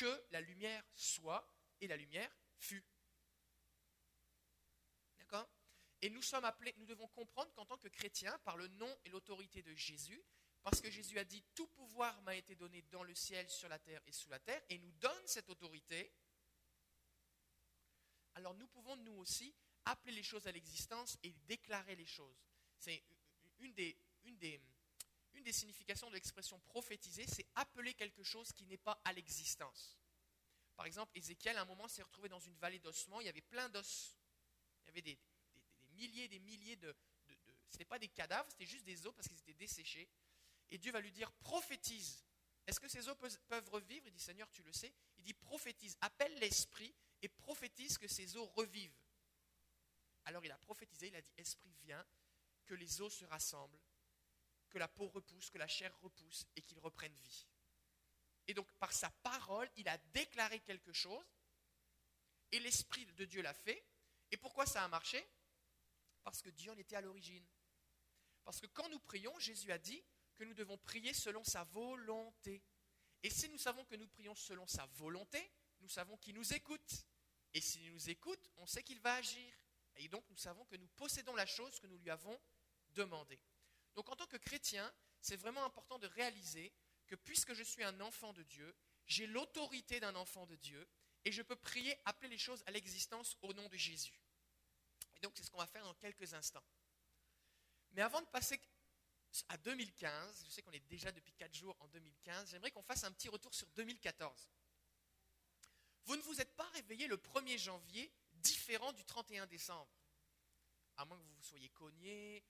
que la lumière soit, et la lumière fut. D'accord? Et nous sommes appelés, nous devons comprendre qu'en tant que chrétiens, par le nom et l'autorité de Jésus, parce que Jésus a dit Tout pouvoir m'a été donné dans le ciel, sur la terre et sous la terre, et nous donne cette autorité, alors nous pouvons nous aussi appeler les choses à l'existence et déclarer les choses. C'est une des, une des, une des significations de l'expression prophétiser, c'est appeler quelque chose qui n'est pas à l'existence. Par exemple, Ézéchiel, à un moment, s'est retrouvé dans une vallée d'ossements, il y avait plein d'os. Il y avait des, milliers des milliers de... de, de ce n'était pas des cadavres, c'était juste des os parce qu'ils étaient desséchés. Et Dieu va lui dire, prophétise. Est-ce que ces os peuvent revivre? Il dit, Seigneur, tu le sais. Il dit, prophétise, appelle l'esprit et prophétise que ces os revivent. Alors il a prophétisé, il a dit, Esprit, viens, que les os se rassemblent, que la peau repousse, que la chair repousse et qu'ils reprennent vie. Et donc par sa parole, il a déclaré quelque chose et l'Esprit de Dieu l'a fait. Et pourquoi ça a marché? Parce que Dieu en était à l'origine. Parce que quand nous prions, Jésus a dit que nous devons prier selon sa volonté. Et si nous savons que nous prions selon sa volonté, nous savons qu'il nous écoute. Et s'il nous écoute, on sait qu'il va agir. Et donc nous savons que nous possédons la chose que nous lui avons demandée. Donc en tant que chrétien, c'est vraiment important de réaliser que puisque je suis un enfant de Dieu, j'ai l'autorité d'un enfant de Dieu et je peux prier, appeler les choses à l'existence au nom de Jésus. Et donc c'est ce qu'on va faire dans quelques instants. Mais avant de passer à 2015, je sais qu'on est déjà depuis 4 jours en 2015, j'aimerais qu'on fasse un petit retour sur 2014. Vous ne vous êtes pas réveillé le 1er janvier différent du 31 décembre. À moins que vous vous soyez cogné,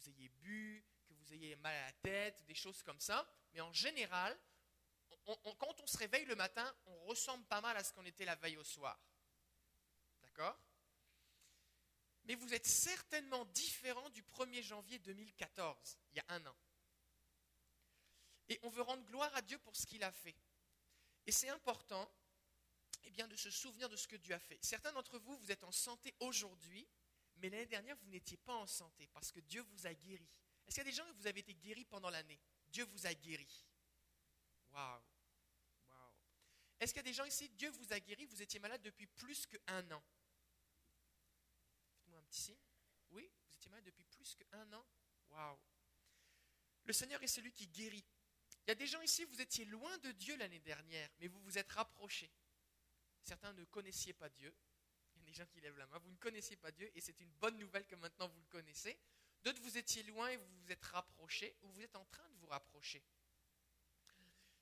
vous ayez bu, que vous ayez mal à la tête, des choses comme ça. Mais en général, quand on se réveille le matin, on ressemble pas mal à ce qu'on était la veille au soir. D'accord? Mais vous êtes certainement différent du 1er janvier 2014, il y a un an. Et on veut rendre gloire à Dieu pour ce qu'il a fait. Et c'est important eh bien, de se souvenir de ce que Dieu a fait. Certains d'entre vous, vous êtes en santé aujourd'hui, mais l'année dernière, vous n'étiez pas en santé parce que Dieu vous a guéri. Est-ce qu'il y a des gens qui vous avez été guéris pendant l'année? Dieu vous a guéri. Waouh. Waouh. Est-ce qu'il y a des gens ici, Dieu vous a guéri, vous étiez malade depuis plus qu'un an? Faites-moi un petit signe. Oui, vous étiez malade depuis plus qu'un an? Waouh. Le Seigneur est celui qui guérit. Il y a des gens ici, vous étiez loin de Dieu l'année dernière, mais vous vous êtes rapprochés. Certains ne connaissiez pas Dieu. Gens qui lèvent la main. Vous ne connaissiez pas Dieu et c'est une bonne nouvelle que maintenant vous le connaissez. D'autres, vous étiez loin et vous vous êtes rapprochés ou vous êtes en train de vous rapprocher.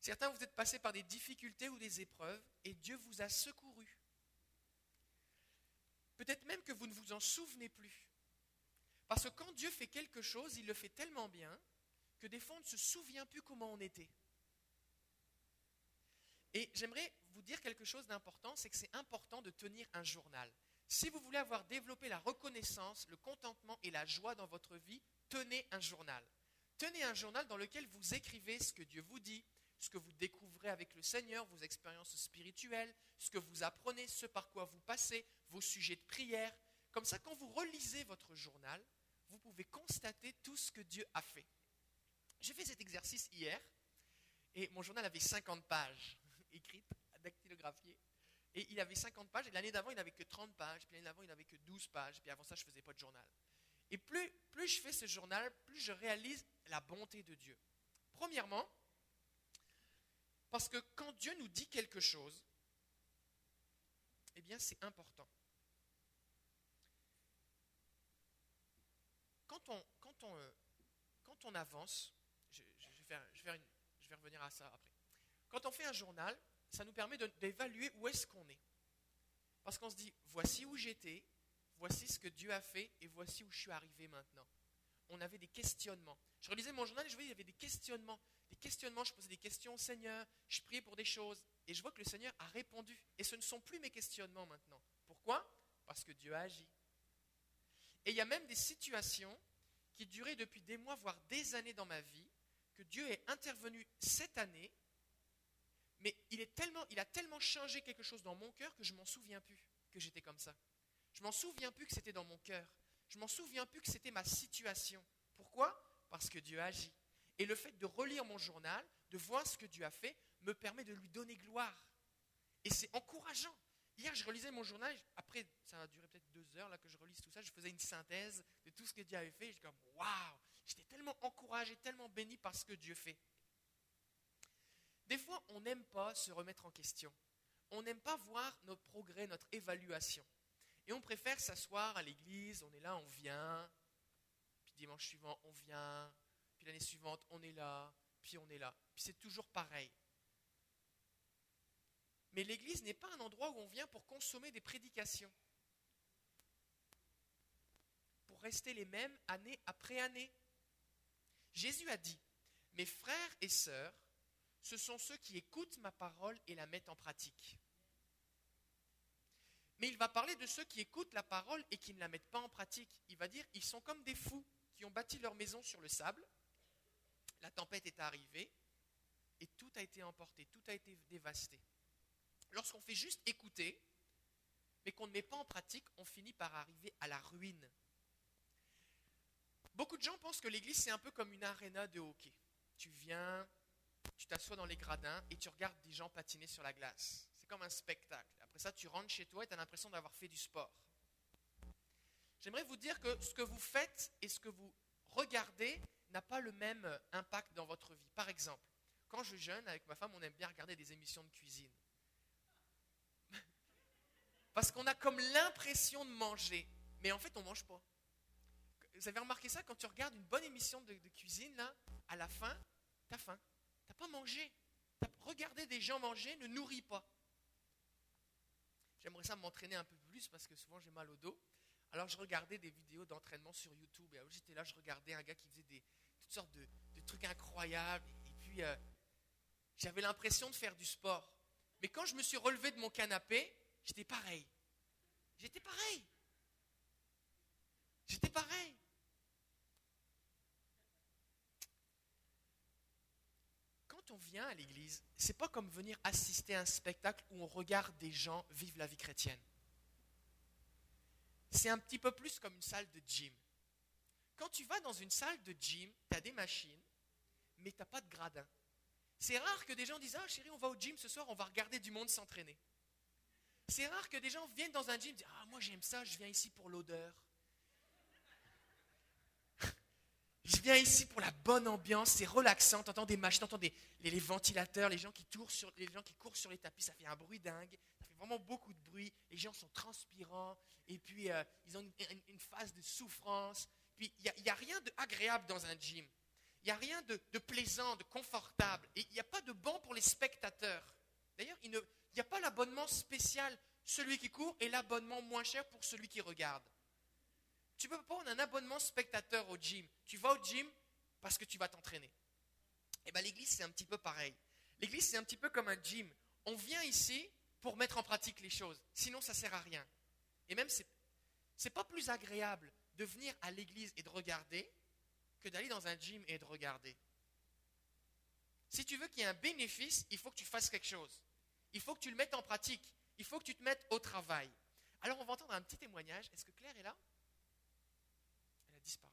Certains, vous êtes passés par des difficultés ou des épreuves et Dieu vous a secouru. Peut-être même que vous ne vous en souvenez plus. Parce que quand Dieu fait quelque chose, il le fait tellement bien que des fois on ne se souvient plus comment on était. Et j'aimerais vous dire quelque chose d'important, c'est que c'est important de tenir un journal. Si vous voulez avoir développé la reconnaissance, le contentement et la joie dans votre vie, tenez un journal. Tenez un journal dans lequel vous écrivez ce que Dieu vous dit, ce que vous découvrez avec le Seigneur, vos expériences spirituelles, ce que vous apprenez, ce par quoi vous passez, vos sujets de prière. Comme ça, quand vous relisez votre journal, vous pouvez constater tout ce que Dieu a fait. J'ai fait cet exercice hier et mon journal avait 50 pages écrites, dactylographiées. Et il avait 50 pages, et l'année d'avant, il n'avait que 30 pages, puis l'année d'avant, il n'avait que 12 pages, puis avant ça, je ne faisais pas de journal. Et plus, plus je fais ce journal, plus je réalise la bonté de Dieu. Premièrement, parce que quand Dieu nous dit quelque chose, eh bien, c'est important. Quand on, quand on, euh, quand on avance, je, vais je vais revenir à ça après. Quand on fait un journal, ça nous permet d'évaluer où est-ce qu'on est. Parce qu'on se dit, voici où j'étais, voici ce que Dieu a fait, et voici où je suis arrivé maintenant. On avait des questionnements. Je relisais mon journal et je voyais qu'il y avait des questionnements. Des questionnements, je posais des questions au Seigneur, je priais pour des choses, et je vois que le Seigneur a répondu. Et ce ne sont plus mes questionnements maintenant. Pourquoi? Parce que Dieu a agi. Et il y a même des situations qui duraient depuis des mois, voire des années dans ma vie, que Dieu est intervenu cette année mais il, a tellement changé quelque chose dans mon cœur que je m'en souviens plus que j'étais comme ça. Je m'en souviens plus que c'était dans mon cœur. Je m'en souviens plus que c'était ma situation. Pourquoi? Parce que Dieu agit. Et le fait de relire mon journal, de voir ce que Dieu a fait, me permet de lui donner gloire. Et c'est encourageant. Hier, je relisais mon journal. Après, ça a duré peut-être deux heures là, que je relise tout ça. Je faisais une synthèse de tout ce que Dieu avait fait. J'étais comme, waouh! J'étais tellement encouragé, tellement béni par ce que Dieu fait. Des fois, on n'aime pas se remettre en question. On n'aime pas voir notre progrès, notre évaluation. Et on préfère s'asseoir à l'église, on est là, on vient, puis dimanche suivant, on vient, puis l'année suivante, on est là, puis on est là. Puis c'est toujours pareil. Mais l'église n'est pas un endroit où on vient pour consommer des prédications, pour rester les mêmes année après année. Jésus a dit, mes frères et sœurs, ce sont ceux qui écoutent ma parole et la mettent en pratique. Mais il va parler de ceux qui écoutent la parole et qui ne la mettent pas en pratique. Il va dire, ils sont comme des fous qui ont bâti leur maison sur le sable. La tempête est arrivée et tout a été emporté, tout a été dévasté. Lorsqu'on fait juste écouter, mais qu'on ne met pas en pratique, on finit par arriver à la ruine. Beaucoup de gens pensent que l'église, c'est un peu comme une aréna de hockey. Tu viens, tu t'assois dans les gradins et tu regardes des gens patiner sur la glace. C'est comme un spectacle. Après ça, tu rentres chez toi et tu as l'impression d'avoir fait du sport. J'aimerais vous dire que ce que vous faites et ce que vous regardez n'a pas le même impact dans votre vie. Par exemple, quand je jeûne avec ma femme, on aime bien regarder des émissions de cuisine. Parce qu'on a comme l'impression de manger, mais en fait, on ne mange pas. Vous avez remarqué ça? Quand tu regardes une bonne émission de, cuisine, là, à la fin, tu as faim. Pas mangé. Regarder des gens manger ne nourrit pas. J'aimerais ça m'entraîner un peu plus parce que souvent j'ai mal au dos. Alors je regardais des vidéos d'entraînement sur YouTube. Et j'étais là, je regardais un gars qui faisait des, toutes sortes de, trucs incroyables. Et puis euh, j'avais l'impression de faire du sport. Mais quand je me suis relevé de mon canapé, j'étais pareil. J'étais pareil. J'étais pareil. On vient à l'église, c'est pas comme venir assister à un spectacle où on regarde des gens vivre la vie chrétienne. C'est un petit peu plus comme une salle de gym. Quand tu vas dans une salle de gym, tu as des machines, mais tu n'as pas de gradin. C'est rare que des gens disent Ah chérie, on va au gym ce soir, on va regarder du monde s'entraîner. C'est rare que des gens viennent dans un gym et disent Ah, moi j'aime ça, je viens ici pour l'odeur. Je viens ici pour la bonne ambiance, c'est relaxant, tu entends des machines, tu entends des, les, ventilateurs, les gens, qui courent sur les tapis, ça fait un bruit dingue, ça fait vraiment beaucoup de bruit, les gens sont transpirants, et puis euh, ils ont une, phase de souffrance. Puis il n'y a, rien d'agréable dans un gym. Il n'y a rien de, plaisant, de confortable. Et il n'y a pas de banc pour les spectateurs. D'ailleurs, il n'y a pas l'abonnement spécial, celui qui court, et l'abonnement moins cher pour celui qui regarde. Tu ne peux pas prendre un abonnement spectateur au gym. Tu vas au gym parce que tu vas t'entraîner. Et eh bien l'église, c'est un petit peu pareil. L'église, c'est un petit peu comme un gym. On vient ici pour mettre en pratique les choses. Sinon, ça ne sert à rien. Et même, ce n'est pas plus agréable de venir à l'église et de regarder que d'aller dans un gym et de regarder. Si tu veux qu'il y ait un bénéfice, il faut que tu fasses quelque chose. Il faut que tu le mettes en pratique. Il faut que tu te mettes au travail. Alors on va entendre un petit témoignage. Est-ce que Claire est là? Disparu.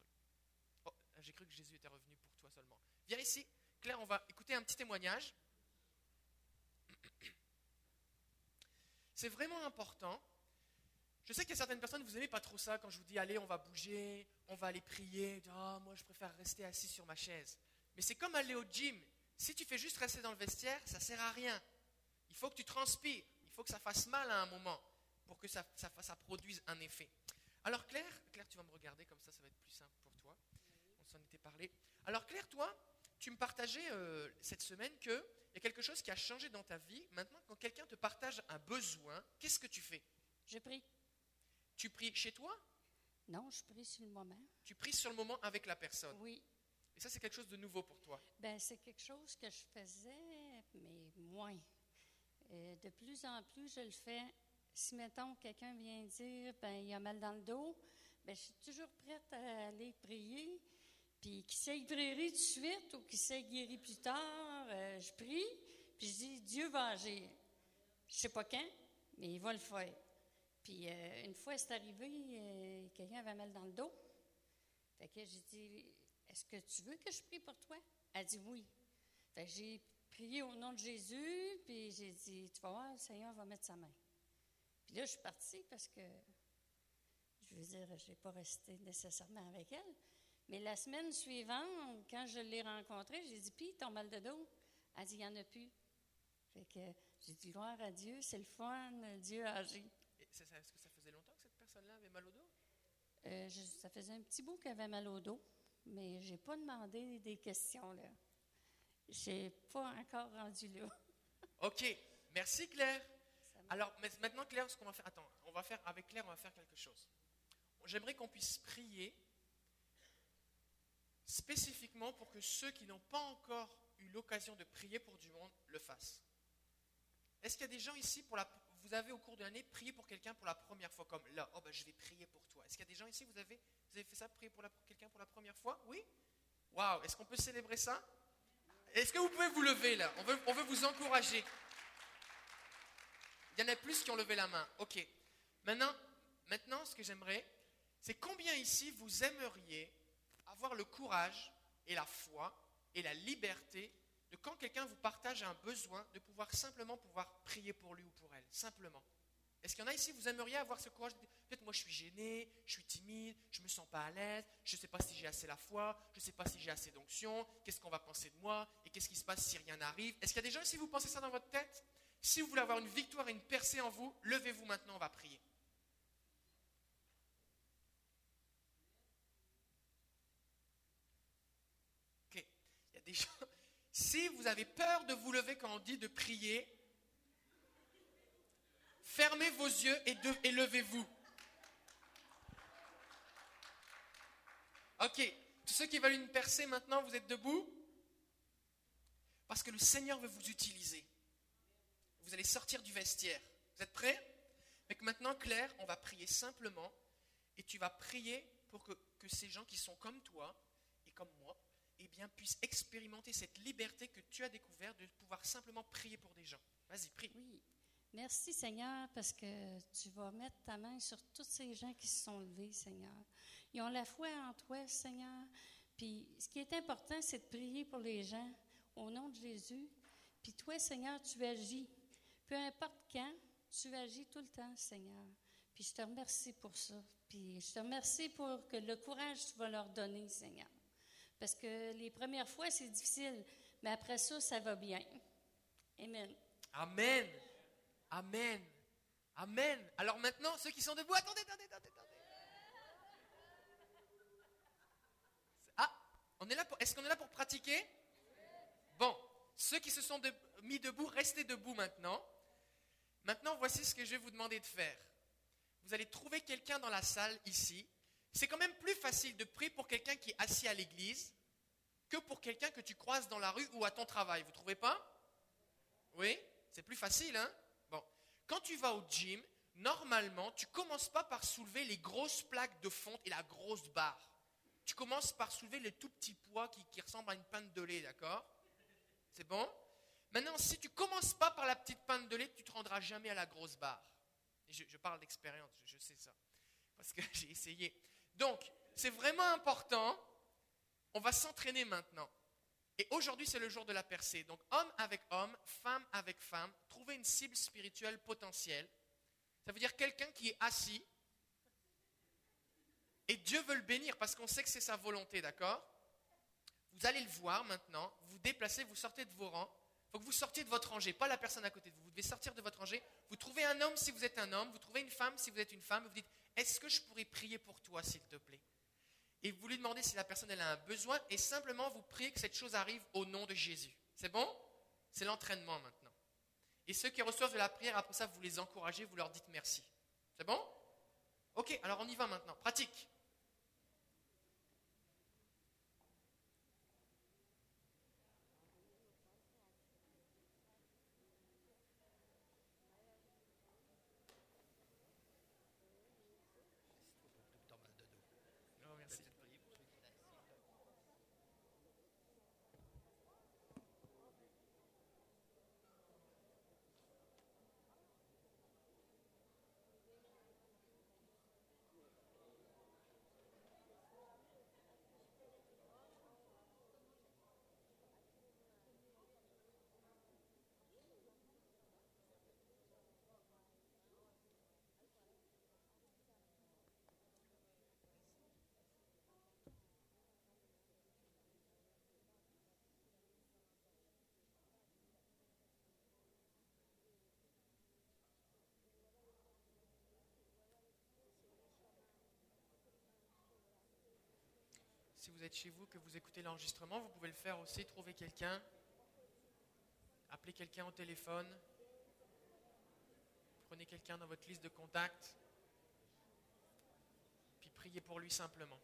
Oh, j'ai cru que Jésus était revenu pour toi seulement. Viens ici. Claire, on va écouter un petit témoignage. C'est vraiment important je sais qu'il y a certaines personnes, vous n'aimez pas trop ça quand je vous dis allez, on va bouger, on va aller prier. Ah, moi, je préfère rester assis sur ma chaise. Mais c'est comme aller au gym. Si tu fais juste rester dans le vestiaire, ça sert à rien. Il faut que tu transpires. Il faut que ça fasse mal à un moment pour que ça, ça produise un effet. Alors Claire, Claire, tu vas me regarder comme ça, ça va être plus simple pour toi. On s'en était parlé. Alors Claire, toi, tu me partageais euh, cette semaine qu'il y a quelque chose qui a changé dans ta vie. Maintenant, quand quelqu'un te partage un besoin, qu'est-ce que tu fais? Je prie. Tu pries chez toi? Non, je prie sur le moment. Tu pries sur le moment avec la personne? Oui. Et ça, c'est quelque chose de nouveau pour toi? Ben, c'est quelque chose que je faisais, mais moins. Euh, de plus en plus, je le fais. Si, mettons, quelqu'un vient dire, ben, il a mal dans le dos, ben, je suis toujours prête à aller prier. Puis, qu'il s'est guéri tout de suite ou qu'il s'est guéri plus tard, euh, je prie. Puis, je dis, Dieu va agir. Je sais pas quand, mais il va le faire. Puis euh, une fois, c'est arrivé, euh, quelqu'un avait mal dans le dos. Fait que j'ai dit, est-ce que tu veux que je prie pour toi? Elle dit oui. Fait que j'ai prié au nom de Jésus, puis j'ai dit, tu vas voir, le Seigneur va mettre sa main. Puis là, je suis partie parce que, je veux dire, je n'ai pas resté nécessairement avec elle. Mais la semaine suivante, quand je l'ai rencontrée, j'ai dit, puis ton mal de dos? Elle dit, il n'y en a plus. Fait que j'ai dit, gloire à Dieu, c'est le fun, Dieu a agi. Est-ce que ça faisait longtemps que cette personne-là avait mal au dos? Euh, ça faisait un petit bout qu'elle avait mal au dos, mais je n'ai pas demandé des questions là. Je n'ai pas encore rendu là. OK. Merci Claire. Alors maintenant Claire, ce qu'on va faire, attends, on va faire avec Claire, on va faire quelque chose. J'aimerais qu'on puisse prier spécifiquement pour que ceux qui n'ont pas encore eu l'occasion de prier pour du monde le fassent. Est-ce qu'il y a des gens ici pour la vous avez au cours de l'année prié pour quelqu'un pour la première fois comme là, oh ben je vais prier pour toi. Est-ce qu'il y a des gens ici vous avez vous avez fait ça prier pour, quelqu'un pour la première fois? Oui? Waouh, est-ce qu'on peut célébrer ça? Est-ce que vous pouvez vous lever là? On veut, on veut vous encourager. Il y en a plus qui ont levé la main. Ok. Maintenant, maintenant ce que j'aimerais, c'est combien ici vous aimeriez avoir le courage et la foi et la liberté de quand quelqu'un vous partage un besoin, de pouvoir simplement pouvoir prier pour lui ou pour elle. Simplement. Est-ce qu'il y en a ici, vous aimeriez avoir ce courage Peut-être moi je suis gêné, je suis timide, je ne me sens pas à l'aise, je ne sais pas si j'ai assez la foi, je ne sais pas si j'ai assez d'onction, qu'est-ce qu'on va penser de moi et qu'est-ce qui se passe si rien n'arrive? Est-ce qu'il y a des gens ici, vous pensez ça dans votre tête? Si vous voulez avoir une victoire et une percée en vous, levez-vous maintenant, on va prier. Ok, il y a des gens. Si vous avez peur de vous lever quand on dit de prier, Fermez vos yeux et, levez-vous. Ok, tous ceux qui veulent une percée maintenant, vous êtes debout? Parce que le Seigneur veut vous utiliser. Vous allez sortir du vestiaire. Vous êtes prêts? Mais maintenant, Claire, on va prier simplement. Et tu vas prier pour que, que ces gens qui sont comme toi et comme moi, eh bien, puissent expérimenter cette liberté que tu as découverte de pouvoir simplement prier pour des gens. Vas-y, prie. Oui. Merci Seigneur parce que tu vas mettre ta main sur tous ces gens qui se sont levés, Seigneur. Ils ont la foi en toi, Seigneur. Puis ce qui est important, c'est de prier pour les gens au nom de Jésus. Puis toi, Seigneur, tu agis. Peu importe quand, tu agis tout le temps, Seigneur. Puis je te remercie pour ça. Puis je te remercie pour que le courage que tu vas leur donner, Seigneur. Parce que les premières fois, c'est difficile, mais après ça, ça va bien. Amen. Amen. Amen. Amen. Alors maintenant, ceux qui sont debout, attendez, attendez, attendez, attendez. Ah, on est là pour, est-ce qu'on est là pour pratiquer? Bon, ceux qui se sont mis debout, restez debout maintenant. Maintenant, voici ce que je vais vous demander de faire. Vous allez trouver quelqu'un dans la salle ici. C'est quand même plus facile de prier pour quelqu'un qui est assis à l'église que pour quelqu'un que tu croises dans la rue ou à ton travail. Vous trouvez pas? Oui? C'est plus facile, hein? Quand tu vas au gym, normalement, tu commences pas par soulever les grosses plaques de fonte et la grosse barre. Tu commences par soulever les tout petits poids qui, ressemblent à une pinte de lait, d'accord? C'est bon? Maintenant, si tu commences pas par la petite pinte de lait, tu te rendras jamais à la grosse barre. je, parle d'expérience, je, sais ça, parce que j'ai essayé. Donc, c'est vraiment important. On va s'entraîner maintenant. Et aujourd'hui, c'est le jour de la percée. Donc, homme avec homme, femme avec femme, trouver une cible spirituelle potentielle. Ça veut dire quelqu'un qui est assis. Et Dieu veut le bénir parce qu'on sait que c'est sa volonté, d'accord? Vous allez le voir maintenant, vous vous déplacez, vous sortez de vos rangs. Faut que vous sortiez de votre rangée, pas la personne à côté de vous. Vous devez sortir de votre rangée. Vous trouvez un homme si vous êtes un homme, vous trouvez une femme si vous êtes une femme. Vous dites, est-ce que je pourrais prier pour toi, s'il te plaît? Et vous lui demandez si la personne elle a un besoin et simplement vous priez que cette chose arrive au nom de Jésus. C'est bon? C'est l'entraînement maintenant. Et ceux qui reçoivent de la prière, après ça, vous les encouragez, vous leur dites merci. C'est bon? Ok, alors on y va maintenant. Pratique. Si vous êtes chez vous, que vous écoutez l'enregistrement, vous pouvez le faire aussi, trouver quelqu'un, appeler quelqu'un au téléphone, prenez quelqu'un dans votre liste de contacts, puis priez pour lui simplement.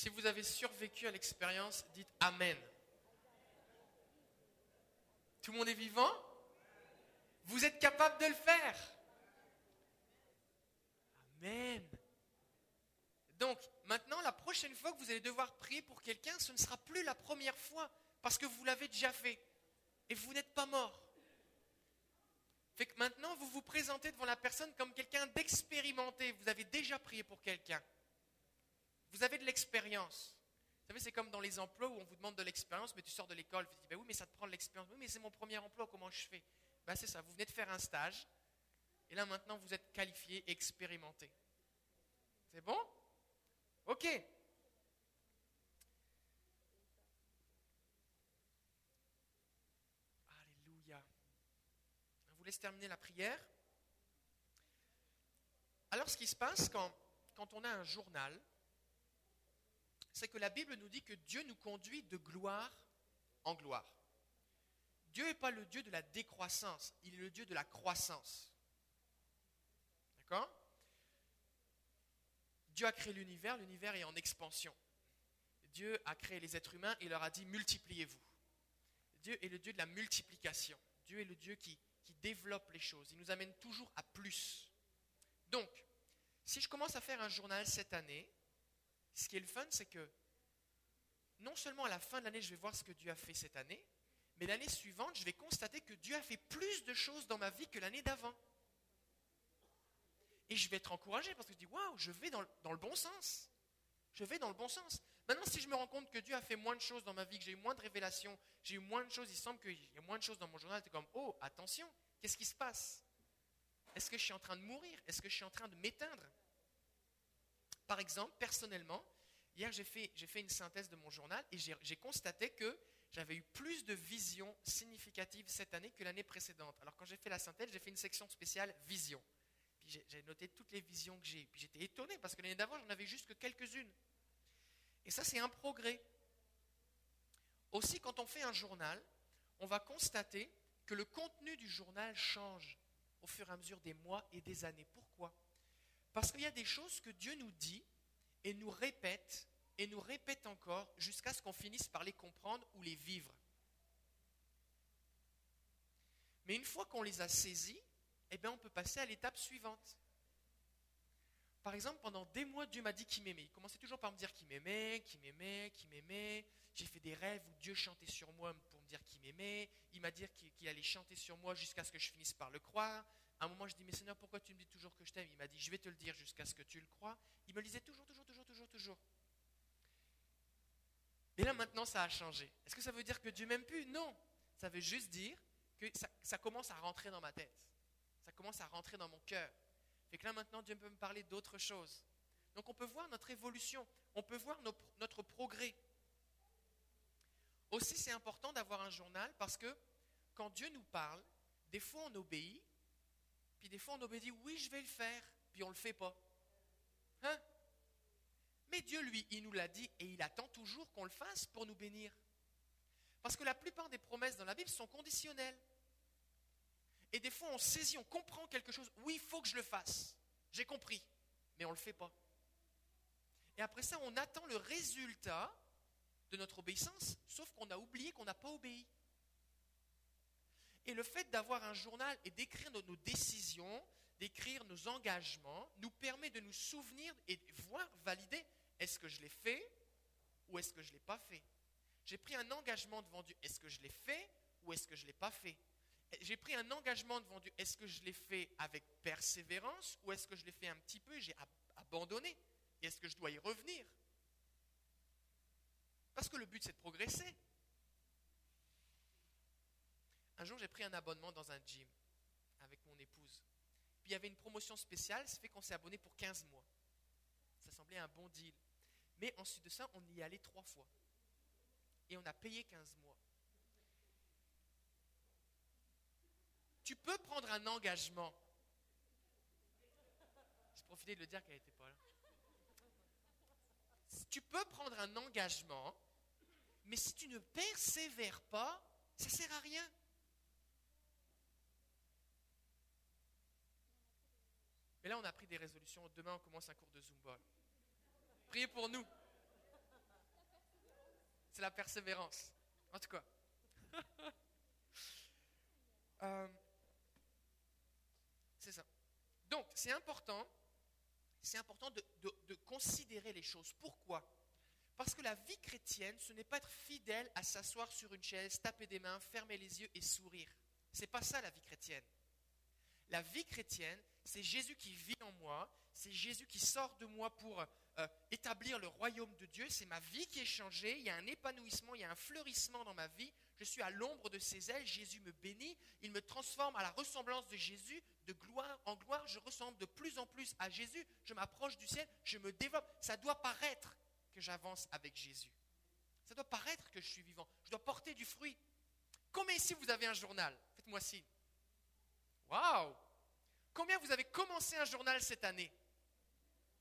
Si vous avez survécu à l'expérience, dites Amen. Tout le monde est vivant? Vous êtes capable de le faire Amen. Donc, maintenant, la prochaine fois que vous allez devoir prier pour quelqu'un, ce ne sera plus la première fois, parce que vous l'avez déjà fait. Et vous n'êtes pas mort. Fait que maintenant, vous vous présentez devant la personne comme quelqu'un d'expérimenté. Vous avez déjà prié pour quelqu'un. Vous avez de l'expérience. Vous savez, c'est comme dans les emplois où on vous demande de l'expérience, mais tu sors de l'école, tu dis, ben oui, mais ça te prend de l'expérience. Oui, mais c'est mon premier emploi, comment je fais? Ben, C'est ça, vous venez de faire un stage, et là maintenant vous êtes qualifié, expérimenté. C'est bon? Ok. Alléluia. On vous laisse terminer la prière. Alors ce qui se passe quand, quand on a un journal, c'est que la Bible nous dit que Dieu nous conduit de gloire en gloire. Dieu n'est pas le Dieu de la décroissance, il est le Dieu de la croissance. D'accord? Dieu a créé l'univers, l'univers est en expansion. Dieu a créé les êtres humains et leur a dit multipliez-vous. Dieu est le Dieu de la multiplication. Dieu est le Dieu qui, qui développe les choses. Il nous amène toujours à plus. Donc, si je commence à faire un journal cette année, ce qui est le fun, c'est que non seulement à la fin de l'année, je vais voir ce que Dieu a fait cette année, mais l'année suivante, je vais constater que Dieu a fait plus de choses dans ma vie que l'année d'avant. Et je vais être encouragé parce que je dis, waouh, je vais dans le, dans le, bon sens. Je vais dans le bon sens. Maintenant, si je me rends compte que Dieu a fait moins de choses dans ma vie, que j'ai eu moins de révélations, j'ai eu moins de choses, il semble qu'il y a moins de choses dans mon journal, c'est comme, oh, attention, qu'est-ce qui se passe? Est-ce que je suis en train de mourir? Est-ce que je suis en train de m'éteindre? Par exemple, personnellement, hier j'ai fait, une synthèse de mon journal et j'ai constaté que j'avais eu plus de visions significatives cette année que l'année précédente. Alors quand j'ai fait la synthèse, j'ai fait une section spéciale vision. J'ai noté toutes les visions que j'ai. Puis j'étais étonné parce que l'année d'avant, j'en avais juste que quelques-unes. Et ça, c'est un progrès. Aussi, quand on fait un journal, on va constater que le contenu du journal change au fur et à mesure des mois et des années. Pourquoi? Parce qu'il y a des choses que Dieu nous dit et nous répète et nous répète encore jusqu'à ce qu'on finisse par les comprendre ou les vivre. Mais une fois qu'on les a saisis, eh bien, on peut passer à l'étape suivante. Par exemple, pendant des mois, Dieu m'a dit qu'il m'aimait. Il commençait toujours par me dire qu'il m'aimait, qu'il m'aimait, qu'il m'aimait. J'ai fait des rêves où Dieu chantait sur moi pour me dire qu'il m'aimait. Il m'a dit qu'il allait chanter sur moi jusqu'à ce que je finisse par le croire. À un moment, je dis, mais Seigneur, pourquoi tu me dis toujours je vais te le dire jusqu'à ce que tu le crois. Il me le disait toujours, toujours, toujours, toujours, toujours. Et là, maintenant, ça a changé. Est-ce que ça veut dire que Dieu m'aime plus? Non. Ça veut juste dire que ça, commence à rentrer dans ma tête. Ça commence à rentrer dans mon cœur. Et que là, maintenant, Dieu peut me parler d'autre chose. Donc, on peut voir notre évolution. On peut voir notre progrès. Aussi, c'est important d'avoir un journal parce que quand Dieu nous parle, des fois on obéit, puis des fois, on obéit, oui, je vais le faire, puis on ne le fait pas. Hein? Mais Dieu, lui, il nous l'a dit et il attend toujours qu'on le fasse pour nous bénir. Parce que la plupart des promesses dans la Bible sont conditionnelles. Et des fois, on saisit, on comprend quelque chose. Oui, il faut que je le fasse. J'ai compris. Mais on ne le fait pas. Et après ça, on attend le résultat de notre obéissance, sauf qu'on a oublié qu'on n'a pas obéi. Et le fait d'avoir un journal et d'écrire nos, décisions, d'écrire nos engagements, nous permet de nous souvenir et voir valider est-ce que je l'ai fait ou est-ce que je ne l'ai pas fait? J'ai pris un engagement devant Dieu, est-ce que je l'ai fait ou est-ce que je ne l'ai pas fait? J'ai pris un engagement devant Dieu, est-ce que je l'ai fait avec persévérance ou est-ce que je l'ai fait un petit peu et j'ai abandonné? Est-ce que je dois y revenir? Parce que le but c'est de progresser. Un jour j'ai pris un abonnement dans un gym. Il y avait une promotion spéciale, ça fait qu'on s'est abonné pour 15 mois. Ça semblait un bon deal. Mais ensuite de ça, on y allé trois fois. Et on a payé 15 mois. Tu peux prendre un engagement. J'ai profité de le dire qu'elle n'était pas là. Tu peux prendre un engagement, mais si tu ne persévères pas, ça ne sert à rien. Mais là, on a pris des résolutions. Demain, on commence un cours de Zumba. Priez pour nous. C'est la persévérance. En tout cas. Euh, c'est ça. Donc, c'est important, c'est important de, de, considérer les choses. Pourquoi? Parce que la vie chrétienne, ce n'est pas être fidèle à s'asseoir sur une chaise, taper des mains, fermer les yeux et sourire. C'est pas ça la vie chrétienne. La vie chrétienne, c'est Jésus qui vit en moi, c'est Jésus qui sort de moi pour euh, établir le royaume de Dieu, c'est ma vie qui est changée, il y a un épanouissement, il y a un fleurissement dans ma vie, je suis à l'ombre de ses ailes, Jésus me bénit, il me transforme à la ressemblance de Jésus, de gloire en gloire, je ressemble de plus en plus à Jésus, je m'approche du ciel, je me développe. Ça doit paraître que j'avance avec Jésus. Ça doit paraître que je suis vivant, je dois porter du fruit. Combien ici vous avez un journal. Faites-moi signe. Waouh Combien vous avez commencé un journal cette année?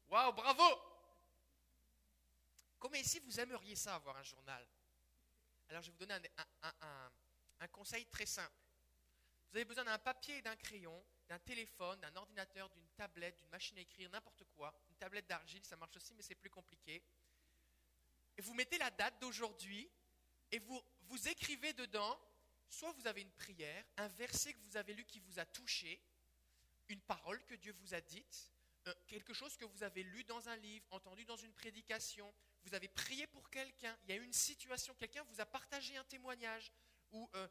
Waouh, bravo Combien ici vous aimeriez ça, avoir un journal? Alors je vais vous donner un, conseil très simple. Vous avez besoin d'un papier d'un crayon, d'un téléphone, d'un ordinateur, d'une tablette, d'une machine à écrire, n'importe quoi. Une tablette d'argile, ça marche aussi, mais c'est plus compliqué. Et vous mettez la date d'aujourd'hui et vous écrivez dedans, soit vous avez une prière, un verset que vous avez lu qui vous a touché, une parole que Dieu vous a dite, euh, quelque chose que vous avez lu dans un livre, entendu dans une prédication, vous avez prié pour quelqu'un, il y a une situation, quelqu'un vous a partagé un témoignage, ou euh,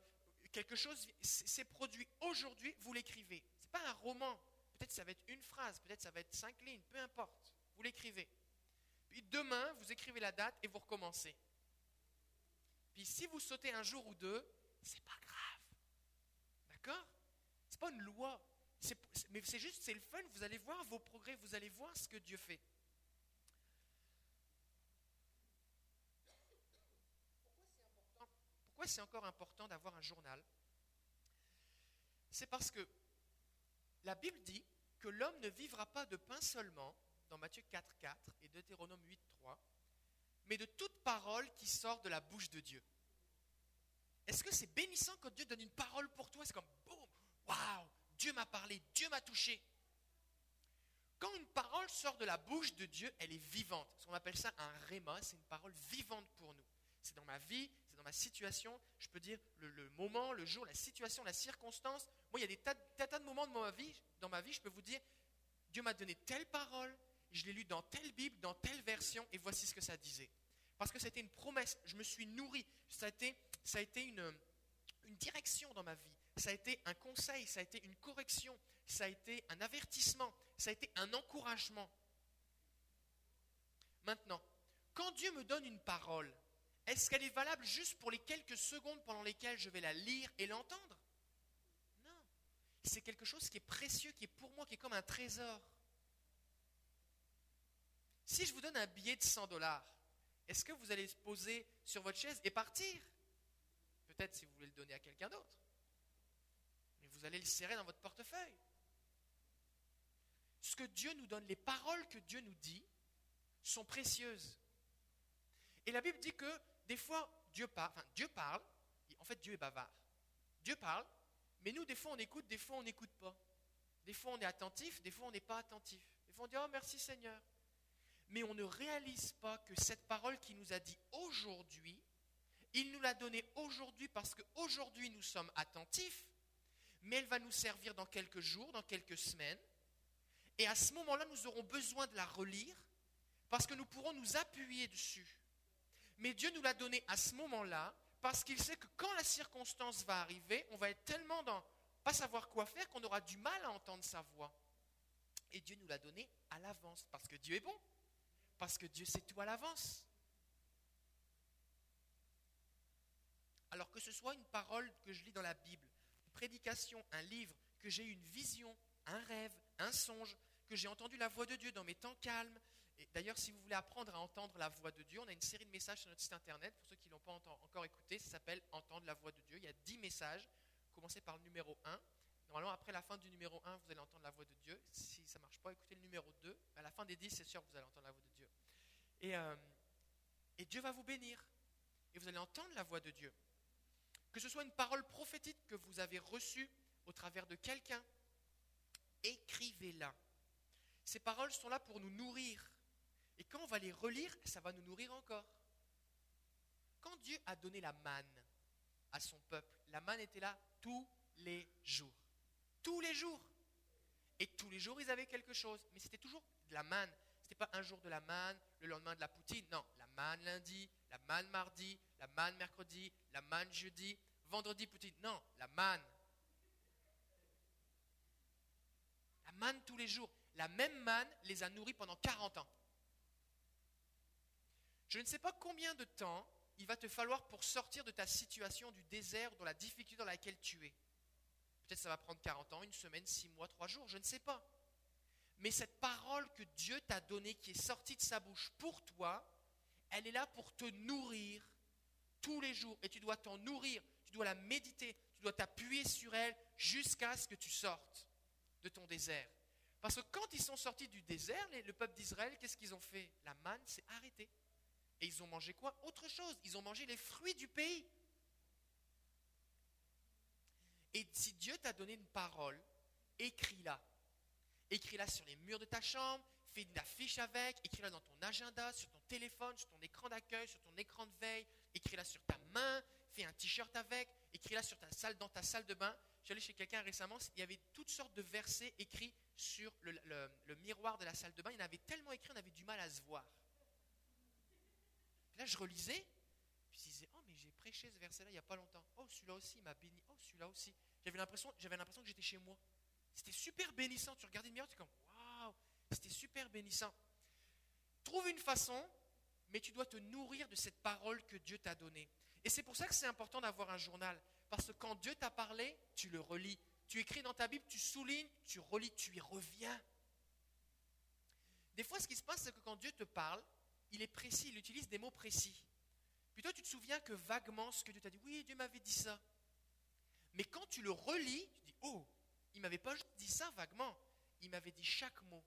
quelque chose s'est produit aujourd'hui, vous l'écrivez. Ce n'est pas un roman, peut-être ça va être une phrase, peut-être ça va être cinq lignes, peu importe, vous l'écrivez. Puis demain, vous écrivez la date et vous recommencez. Puis si vous sautez un jour ou deux, c'est pas grave. D'accord? C'est pas une loi mais c'est juste, c'est le fun, vous allez voir vos progrès, vous allez voir ce que Dieu fait. Pourquoi c'est encore important d'avoir un journal? C'est parce que la Bible dit que l'homme ne vivra pas de pain seulement, dans Matthieu 4, 4 et Deutéronome 8, 3, mais de toute parole qui sort de la bouche de Dieu. Est-ce que c'est bénissant quand Dieu donne une parole pour toi? C'est comme boum, waouh, Dieu m'a parlé, Dieu m'a touché. Quand une parole sort de la bouche de Dieu, elle est vivante. Qu'on appelle ça un réma, c'est une parole vivante pour nous. C'est dans ma vie, c'est dans ma situation. Je peux dire le, moment, le jour, la situation, la circonstance. Moi, il y a des tas, tas, de moments de ma vie, dans ma vie, je peux vous dire, Dieu m'a donné telle parole, je l'ai lu dans telle Bible, dans telle version, et voici ce que ça disait. Parce que c'était une promesse, je me suis nourri, ça a été, une direction dans ma vie ça a été un conseil, ça a été une correction, ça a été un avertissement, ça a été un encouragement. Maintenant, quand Dieu me donne une parole, est-ce qu'elle est valable juste pour les quelques secondes pendant lesquelles je vais la lire et l'entendre? Non. C'est quelque chose qui est précieux, qui est pour moi, qui est comme un trésor. Si je vous donne un billet de 100 dollars, est-ce que vous allez se poser sur votre chaise et partir? Peut-être si vous voulez le donner à quelqu'un d'autre vous allez le serrer dans votre portefeuille. Ce que Dieu nous donne, les paroles que Dieu nous dit, sont précieuses. Et la Bible dit que des fois, Dieu parle, Dieu parle, en fait, Dieu est bavard. Dieu parle, mais nous, des fois, on écoute, des fois, on n'écoute pas. Des fois, on est attentif, des fois, on n'est pas attentif. Des fois, on dit, oh, merci Seigneur. Mais on ne réalise pas que cette parole qui nous a dit aujourd'hui, il nous l'a donnée aujourd'hui parce qu'aujourd'hui, nous sommes attentifs, mais elle va nous servir dans quelques jours, dans quelques semaines. Et à ce moment-là, nous aurons besoin de la relire parce que nous pourrons nous appuyer dessus. Mais Dieu nous l'a donné à ce moment-là parce qu'il sait que quand la circonstance va arriver, on va être tellement dans pas savoir quoi faire qu'on aura du mal à entendre sa voix. Et Dieu nous l'a donné à l'avance parce que Dieu est bon, parce que Dieu sait tout à l'avance. Alors que ce soit une parole que je lis dans la Bible, prédication, un livre, que j'ai une vision, un rêve, un songe, que j'ai entendu la voix de Dieu dans mes temps calmes. D'ailleurs, si vous voulez apprendre à entendre la voix de Dieu, on a une série de messages sur notre site internet. Pour ceux qui ne l'ont pas encore écouté, ça s'appelle Entendre la voix de Dieu. Il y a 10 messages. Commencez par le numéro 1. Normalement, après la fin du numéro 1, vous allez entendre la voix de Dieu. Si ça ne marche pas, écoutez le numéro 2. À la fin des 10, c'est sûr que vous allez entendre la voix de Dieu. Euh, et Dieu va vous bénir. Et vous allez entendre la voix de Dieu. Que ce soit une parole prophétique que vous avez reçue au travers de quelqu'un, écrivez-la. Ces paroles sont là pour nous nourrir. Et quand on va les relire, ça va nous nourrir encore. Quand Dieu a donné la manne à son peuple, la manne était là tous les jours. Tous les jours. Et tous les jours, ils avaient quelque chose. Mais c'était toujours de la manne. Ce n'était pas un jour de la manne, le lendemain de la poutine. Non, la manne lundi, la manne mardi, la manne mercredi, la manne jeudi, vendredi poutine. Non, la manne. La manne tous les jours. La même manne les a nourris pendant 40 ans. Je ne sais pas combien de temps il va te falloir pour sortir de ta situation du désert, de la difficulté dans laquelle tu es. Peut-être ça va prendre 40 ans, une semaine, 6 mois, 3 jours, je ne sais pas. Mais cette parole que Dieu t'a donnée, qui est sortie de sa bouche pour toi, elle est là pour te nourrir tous les jours. Et tu dois t'en nourrir, dois la méditer, tu dois t'appuyer sur elle jusqu'à ce que tu sortes de ton désert. Parce que quand ils sont sortis du désert, le peuple d'Israël, qu'est-ce qu'ils ont fait? La manne s'est arrêtée. Et ils ont mangé quoi? Autre chose. Ils ont mangé les fruits du pays. Et si Dieu t'a donné une parole, écris-la. Écris-la sur les murs de ta chambre, fais une affiche avec, écris-la dans ton agenda, sur ton téléphone, sur ton écran d'accueil, sur ton écran de veille, écris-la sur ta main, fais un t-shirt avec, écris-la sur ta salle, dans ta salle de bain. J'allais chez quelqu'un récemment, il y avait toutes sortes de versets écrits sur le, miroir de la salle de bain. Il y en avait tellement écrit, on avait du mal à se voir. là, je relisais, puis je disais, oh, mais j'ai prêché ce verset-là il n'y a pas longtemps. Oh, celui-là aussi, il m'a béni. Oh, celui-là aussi. J'avais l'impression, j'avais l'impression que j'étais chez moi. C'était super bénissant. Tu regardais le miroir, tu es comme, waouh, c'était super bénissant. Trouve une façon, mais tu dois te nourrir de cette parole que Dieu t'a donnée. Et c'est pour ça que c'est important d'avoir un journal. Parce que quand Dieu t'a parlé, tu le relis. Tu écris dans ta Bible, tu soulignes, tu relis, tu y reviens. Des fois, ce qui se passe, c'est que quand Dieu te parle, il est précis, il utilise des mots précis. Puis toi, tu te souviens que vaguement ce que Dieu t'a dit, oui, Dieu m'avait dit ça. Mais quand tu le relis, tu dis, oh, il m'avait pas dit ça vaguement, il m'avait dit chaque mot.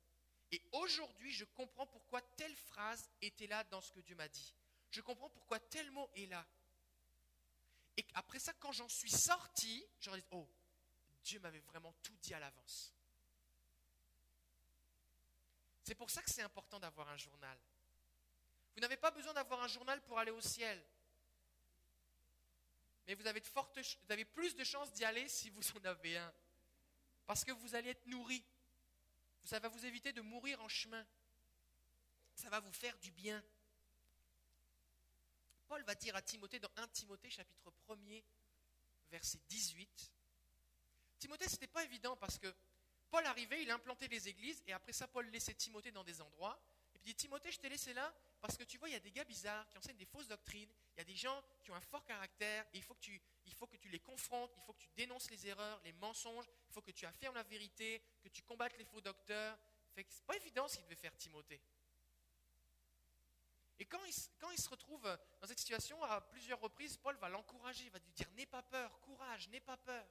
Et aujourd'hui, je comprends pourquoi telle phrase était là dans ce que Dieu m'a dit. Je comprends pourquoi tel mot est là. Et après ça, quand j'en suis sorti, j'aurais dit, oh, Dieu m'avait vraiment tout dit à l'avance. C'est pour ça que c'est important d'avoir un journal. Vous n'avez pas besoin d'avoir un journal pour aller au ciel. Mais vous avez, de fortes, vous avez plus de chances d'y aller si vous en avez un. Parce que vous allez être nourri. Ça va vous éviter de mourir en chemin. Ça va vous faire du bien. Paul va dire à Timothée dans 1 Timothée chapitre 1er verset 18. Timothée, ce n'était pas évident parce que Paul arrivait, il implantait les églises et après ça, Paul laissait Timothée dans des endroits. Et puis il dit Timothée, je t'ai laissé là parce que tu vois, il y a des gars bizarres qui enseignent des fausses doctrines, il y a des gens qui ont un fort caractère, et il faut, que tu, il faut que tu les confrontes, il faut que tu dénonces les erreurs, les mensonges, il faut que tu affirmes la vérité, que tu combattes les faux docteurs. Fait que c'est pas évident ce qu'il devait faire Timothée. Et quand il, il, se retrouve dans cette situation, à plusieurs reprises, Paul va l'encourager, va lui dire N'aie pas peur, courage, n'aie pas peur.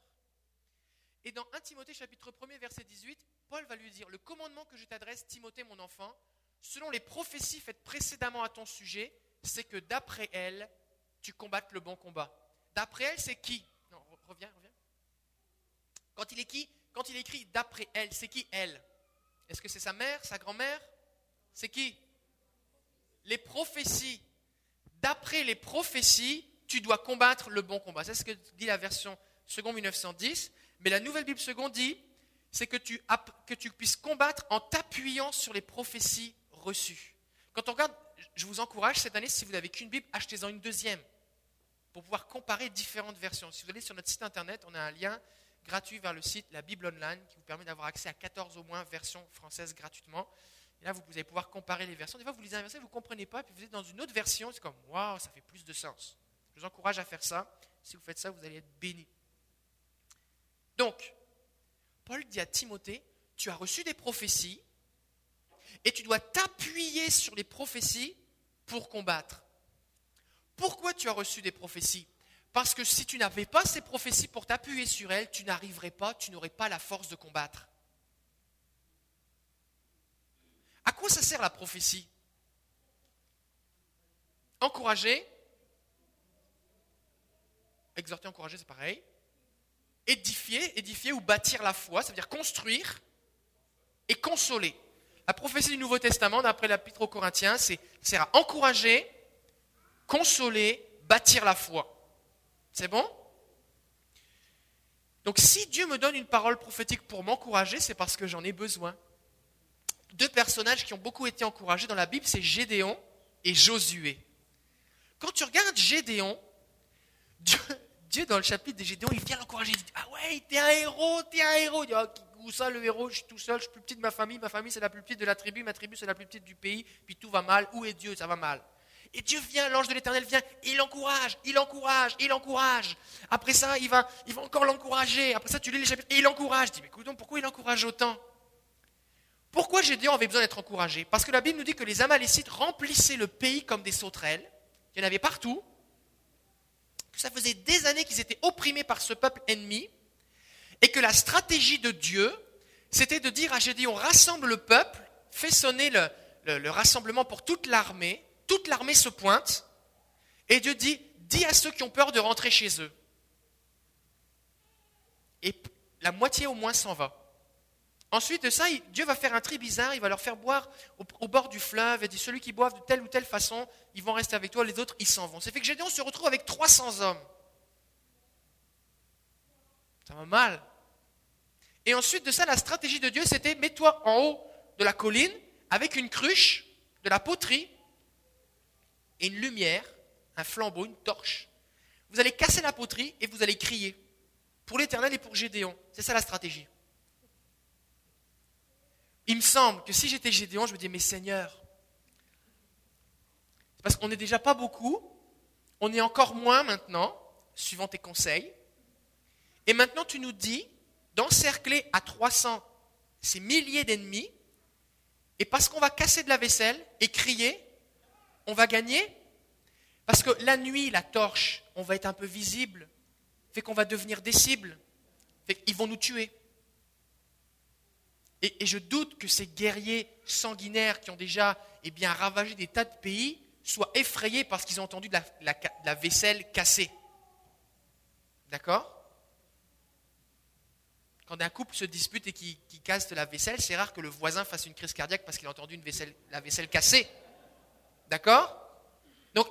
Et dans 1 Timothée chapitre 1 verset 18, Paul va lui dire Le commandement que je t'adresse, Timothée mon enfant, selon les prophéties faites précédemment à ton sujet, c'est que d'après elles, tu combattes le bon combat. D'après elles, c'est qui? Non, reviens, reviens. Quand il est qui? Quand il écrit d'après elle, c'est qui elle? Est-ce que c'est sa mère, sa grand-mère? C'est qui? Les prophéties. D'après les prophéties, tu dois combattre le bon combat. C'est ce que dit la version seconde 1910. Mais la nouvelle Bible seconde dit, c'est que tu, que tu puisses combattre en t'appuyant sur les prophéties reçues. Quand on regarde, je vous encourage cette année, si vous n'avez qu'une Bible, achetez-en une deuxième pour pouvoir comparer différentes versions. Si vous allez sur notre site internet, on a un lien gratuit vers le site La Bible Online qui vous permet d'avoir accès à 14 au moins versions françaises gratuitement. Et là, vous allez pouvoir comparer les versions. Des fois, vous les inversez, vous ne comprenez pas, puis vous êtes dans une autre version, c'est comme waouh, ça fait plus de sens. Je vous encourage à faire ça. Si vous faites ça, vous allez être béni. Donc, Paul dit à Timothée Tu as reçu des prophéties et tu dois t'appuyer sur les prophéties pour combattre. Pourquoi tu as reçu des prophéties? Parce que si tu n'avais pas ces prophéties pour t'appuyer sur elles, tu n'arriverais pas, tu n'aurais pas la force de combattre. À quoi ça sert la prophétie? Encourager. Exhorter, encourager, c'est pareil. Édifier, édifier ou bâtir la foi, ça veut dire construire et consoler. La prophétie du Nouveau Testament, d'après l'Épître aux Corinthiens, c'est sert à encourager, consoler, bâtir la foi. C'est bon? Donc si Dieu me donne une parole prophétique pour m'encourager, c'est parce que j'en ai besoin. Deux personnages qui ont beaucoup été encouragés dans la Bible, c'est Gédéon et Josué. Quand tu regardes Gédéon, Dieu, dans le chapitre de Gédéon, il vient l'encourager. Il dit Ah ouais, t'es un héros, t'es un héros. Il dit, ah, où ça le héros? Je suis tout seul, je suis plus petit de ma famille, ma famille c'est la plus petite de la tribu, ma tribu c'est la plus petite du pays, puis tout va mal. Où est Dieu? Ça va mal. Et Dieu vient, l'ange de l'éternel vient, il l'encourage, il l'encourage, il l'encourage. Après ça, il va, il va encore l'encourager. Après ça, tu lis les chapitres et il l'encourage. Je dis, mais écoute donc, pourquoi il encourage autant? Pourquoi Gédéon avait besoin d'être encouragé? Parce que la Bible nous dit que les Amalécites remplissaient le pays comme des sauterelles. Il y en avait partout. Que ça faisait des années qu'ils étaient opprimés par ce peuple ennemi. Et que la stratégie de Dieu, c'était de dire à Gédéon, rassemble le peuple, fais sonner le rassemblement pour toute l'armée toute l'armée se pointe, et Dieu dit, dis à ceux qui ont peur de rentrer chez eux. Et la moitié au moins s'en va. Ensuite de ça, Dieu va faire un tri bizarre, il va leur faire boire au, bord du fleuve, et dit celui qui boivent de telle ou telle façon, ils vont rester avec toi, les autres, ils s'en vont. C'est fait que Gédéon se retrouve avec 300 hommes. Ça va mal. Et ensuite de ça, la stratégie de Dieu, c'était mets-toi en haut de la colline avec une cruche, de la poterie, et une lumière, un flambeau, une torche. Vous allez casser la poterie et vous allez crier. Pour l'Éternel et pour Gédéon. C'est ça la stratégie. Il me semble que si j'étais Gédéon, je me disais, mais Seigneur, parce qu'on n'est déjà pas beaucoup, on est encore moins maintenant, suivant tes conseils. Et maintenant, tu nous dis d'encercler à 300 ces milliers d'ennemis, et parce qu'on va casser de la vaisselle et crier, on va gagner Parce que la nuit, la torche, on va être un peu visible, fait qu'on va devenir des cibles, fait qu'ils vont nous tuer. Et, je doute que ces guerriers sanguinaires qui ont déjà eh bien, ravagé des tas de pays soient effrayés parce qu'ils ont entendu la, vaisselle cassée. D'accord? Quand un couple se dispute et qu'il casse la vaisselle, c'est rare que le voisin fasse une crise cardiaque parce qu'il a entendu la vaisselle cassée. D'accord? Donc,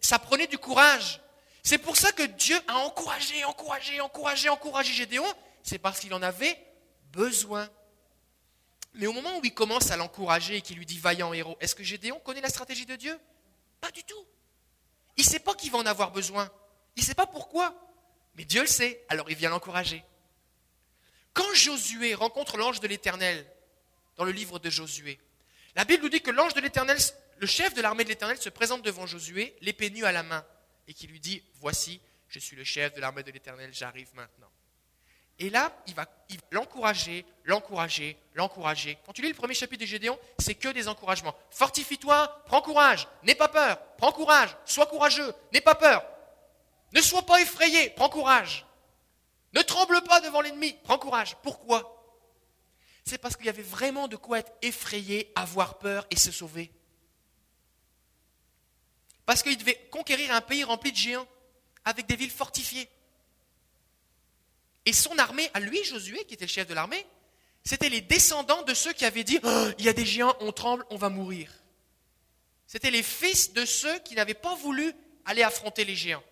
ça prenait du courage. C'est pour ça que Dieu a encouragé, encouragé, encouragé, encouragé Gédéon. C'est parce qu'il en avait besoin. Mais au moment où il commence à l'encourager et qu'il lui dit vaillant héros, est-ce que Gédéon connaît la stratégie de Dieu? Pas du tout. Il ne sait pas qu'il va en avoir besoin. Il ne sait pas pourquoi. Mais Dieu le sait, alors il vient l'encourager. Quand Josué rencontre l'ange de l'Éternel dans le livre de Josué, la Bible nous dit que l'ange de l'Éternel le chef de l'armée de l'Éternel se présente devant Josué, l'épée nue à la main, et qui lui dit, voici, je suis le chef de l'armée de l'Éternel, j'arrive maintenant. Et là, il va l'encourager, l'encourager, l'encourager. Quand tu lis le premier chapitre de Gédéon, c'est que des encouragements. Fortifie-toi, prends courage, n'aie pas peur, prends courage, sois courageux, n'aie pas peur. Ne sois pas effrayé, prends courage. Ne tremble pas devant l'ennemi, prends courage. Pourquoi? C'est parce qu'il y avait vraiment de quoi être effrayé, avoir peur et se sauver. Parce qu'il devait conquérir un pays rempli de géants, avec des villes fortifiées. Et son armée, à lui, Josué, qui était le chef de l'armée, c'était les descendants de ceux qui avaient dit oh, Il y a des géants, on tremble, on va mourir. C'était les fils de ceux qui n'avaient pas voulu aller affronter les géants.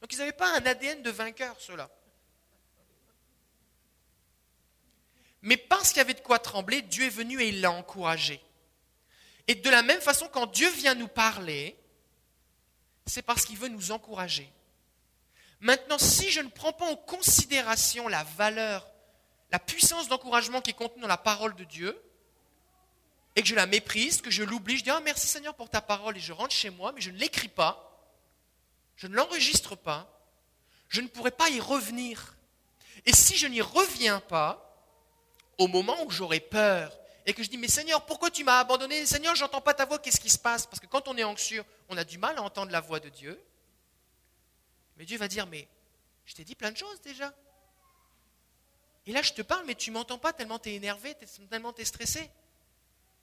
Donc ils n'avaient pas un ADN de vainqueur, ceux-là. Mais parce qu'il y avait de quoi trembler, Dieu est venu et il l'a encouragé. Et de la même façon, quand Dieu vient nous parler, c'est parce qu'il veut nous encourager. Maintenant, si je ne prends pas en considération la valeur, la puissance d'encouragement qui est contenue dans la parole de Dieu, et que je la méprise, que je l'oublie, je dis oh, merci Seigneur pour ta parole et je rentre chez moi, mais je ne l'écris pas, je ne l'enregistre pas, je ne pourrai pas y revenir. Et si je n'y reviens pas, au moment où j'aurai peur et que je dis mais Seigneur, pourquoi tu m'as abandonné? Seigneur, j'entends pas ta voix, qu'est-ce qui se passe? Parce que quand on est anxieux, on a du mal à entendre la voix de Dieu. Mais Dieu va dire mais je t'ai dit plein de choses déjà. Et là, je te parle, mais tu m'entends pas tellement tu es énervé, tellement tu es stressé.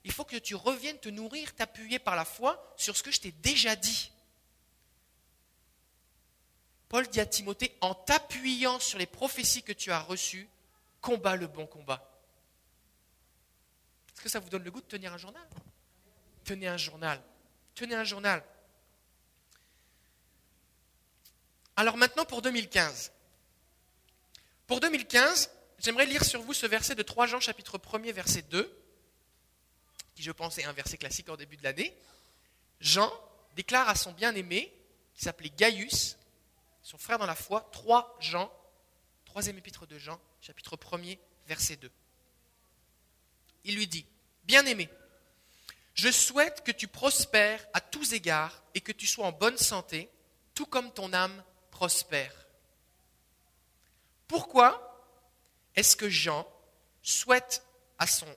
Il faut que tu reviennes te nourrir, t'appuyer par la foi sur ce que je t'ai déjà dit. Paul dit à Timothée, en t'appuyant sur les prophéties que tu as reçues, combat le bon combat. Est-ce que ça vous donne le goût de tenir un journal? Tenez un journal. Tenez un journal. Alors maintenant pour 2015. Pour 2015, j'aimerais lire sur vous ce verset de 3 Jean chapitre 1er verset 2 qui je pense est un verset classique en début de l'année, Jean déclare à son bien-aimé, qui s'appelait Gaius, son frère dans la foi, 3 Jean, troisième épître de Jean, chapitre 1er, verset 2. Il lui dit, Bien-aimé, je souhaite que tu prospères à tous égards et que tu sois en bonne santé, tout comme ton âme prospère. Pourquoi est-ce que Jean souhaite à son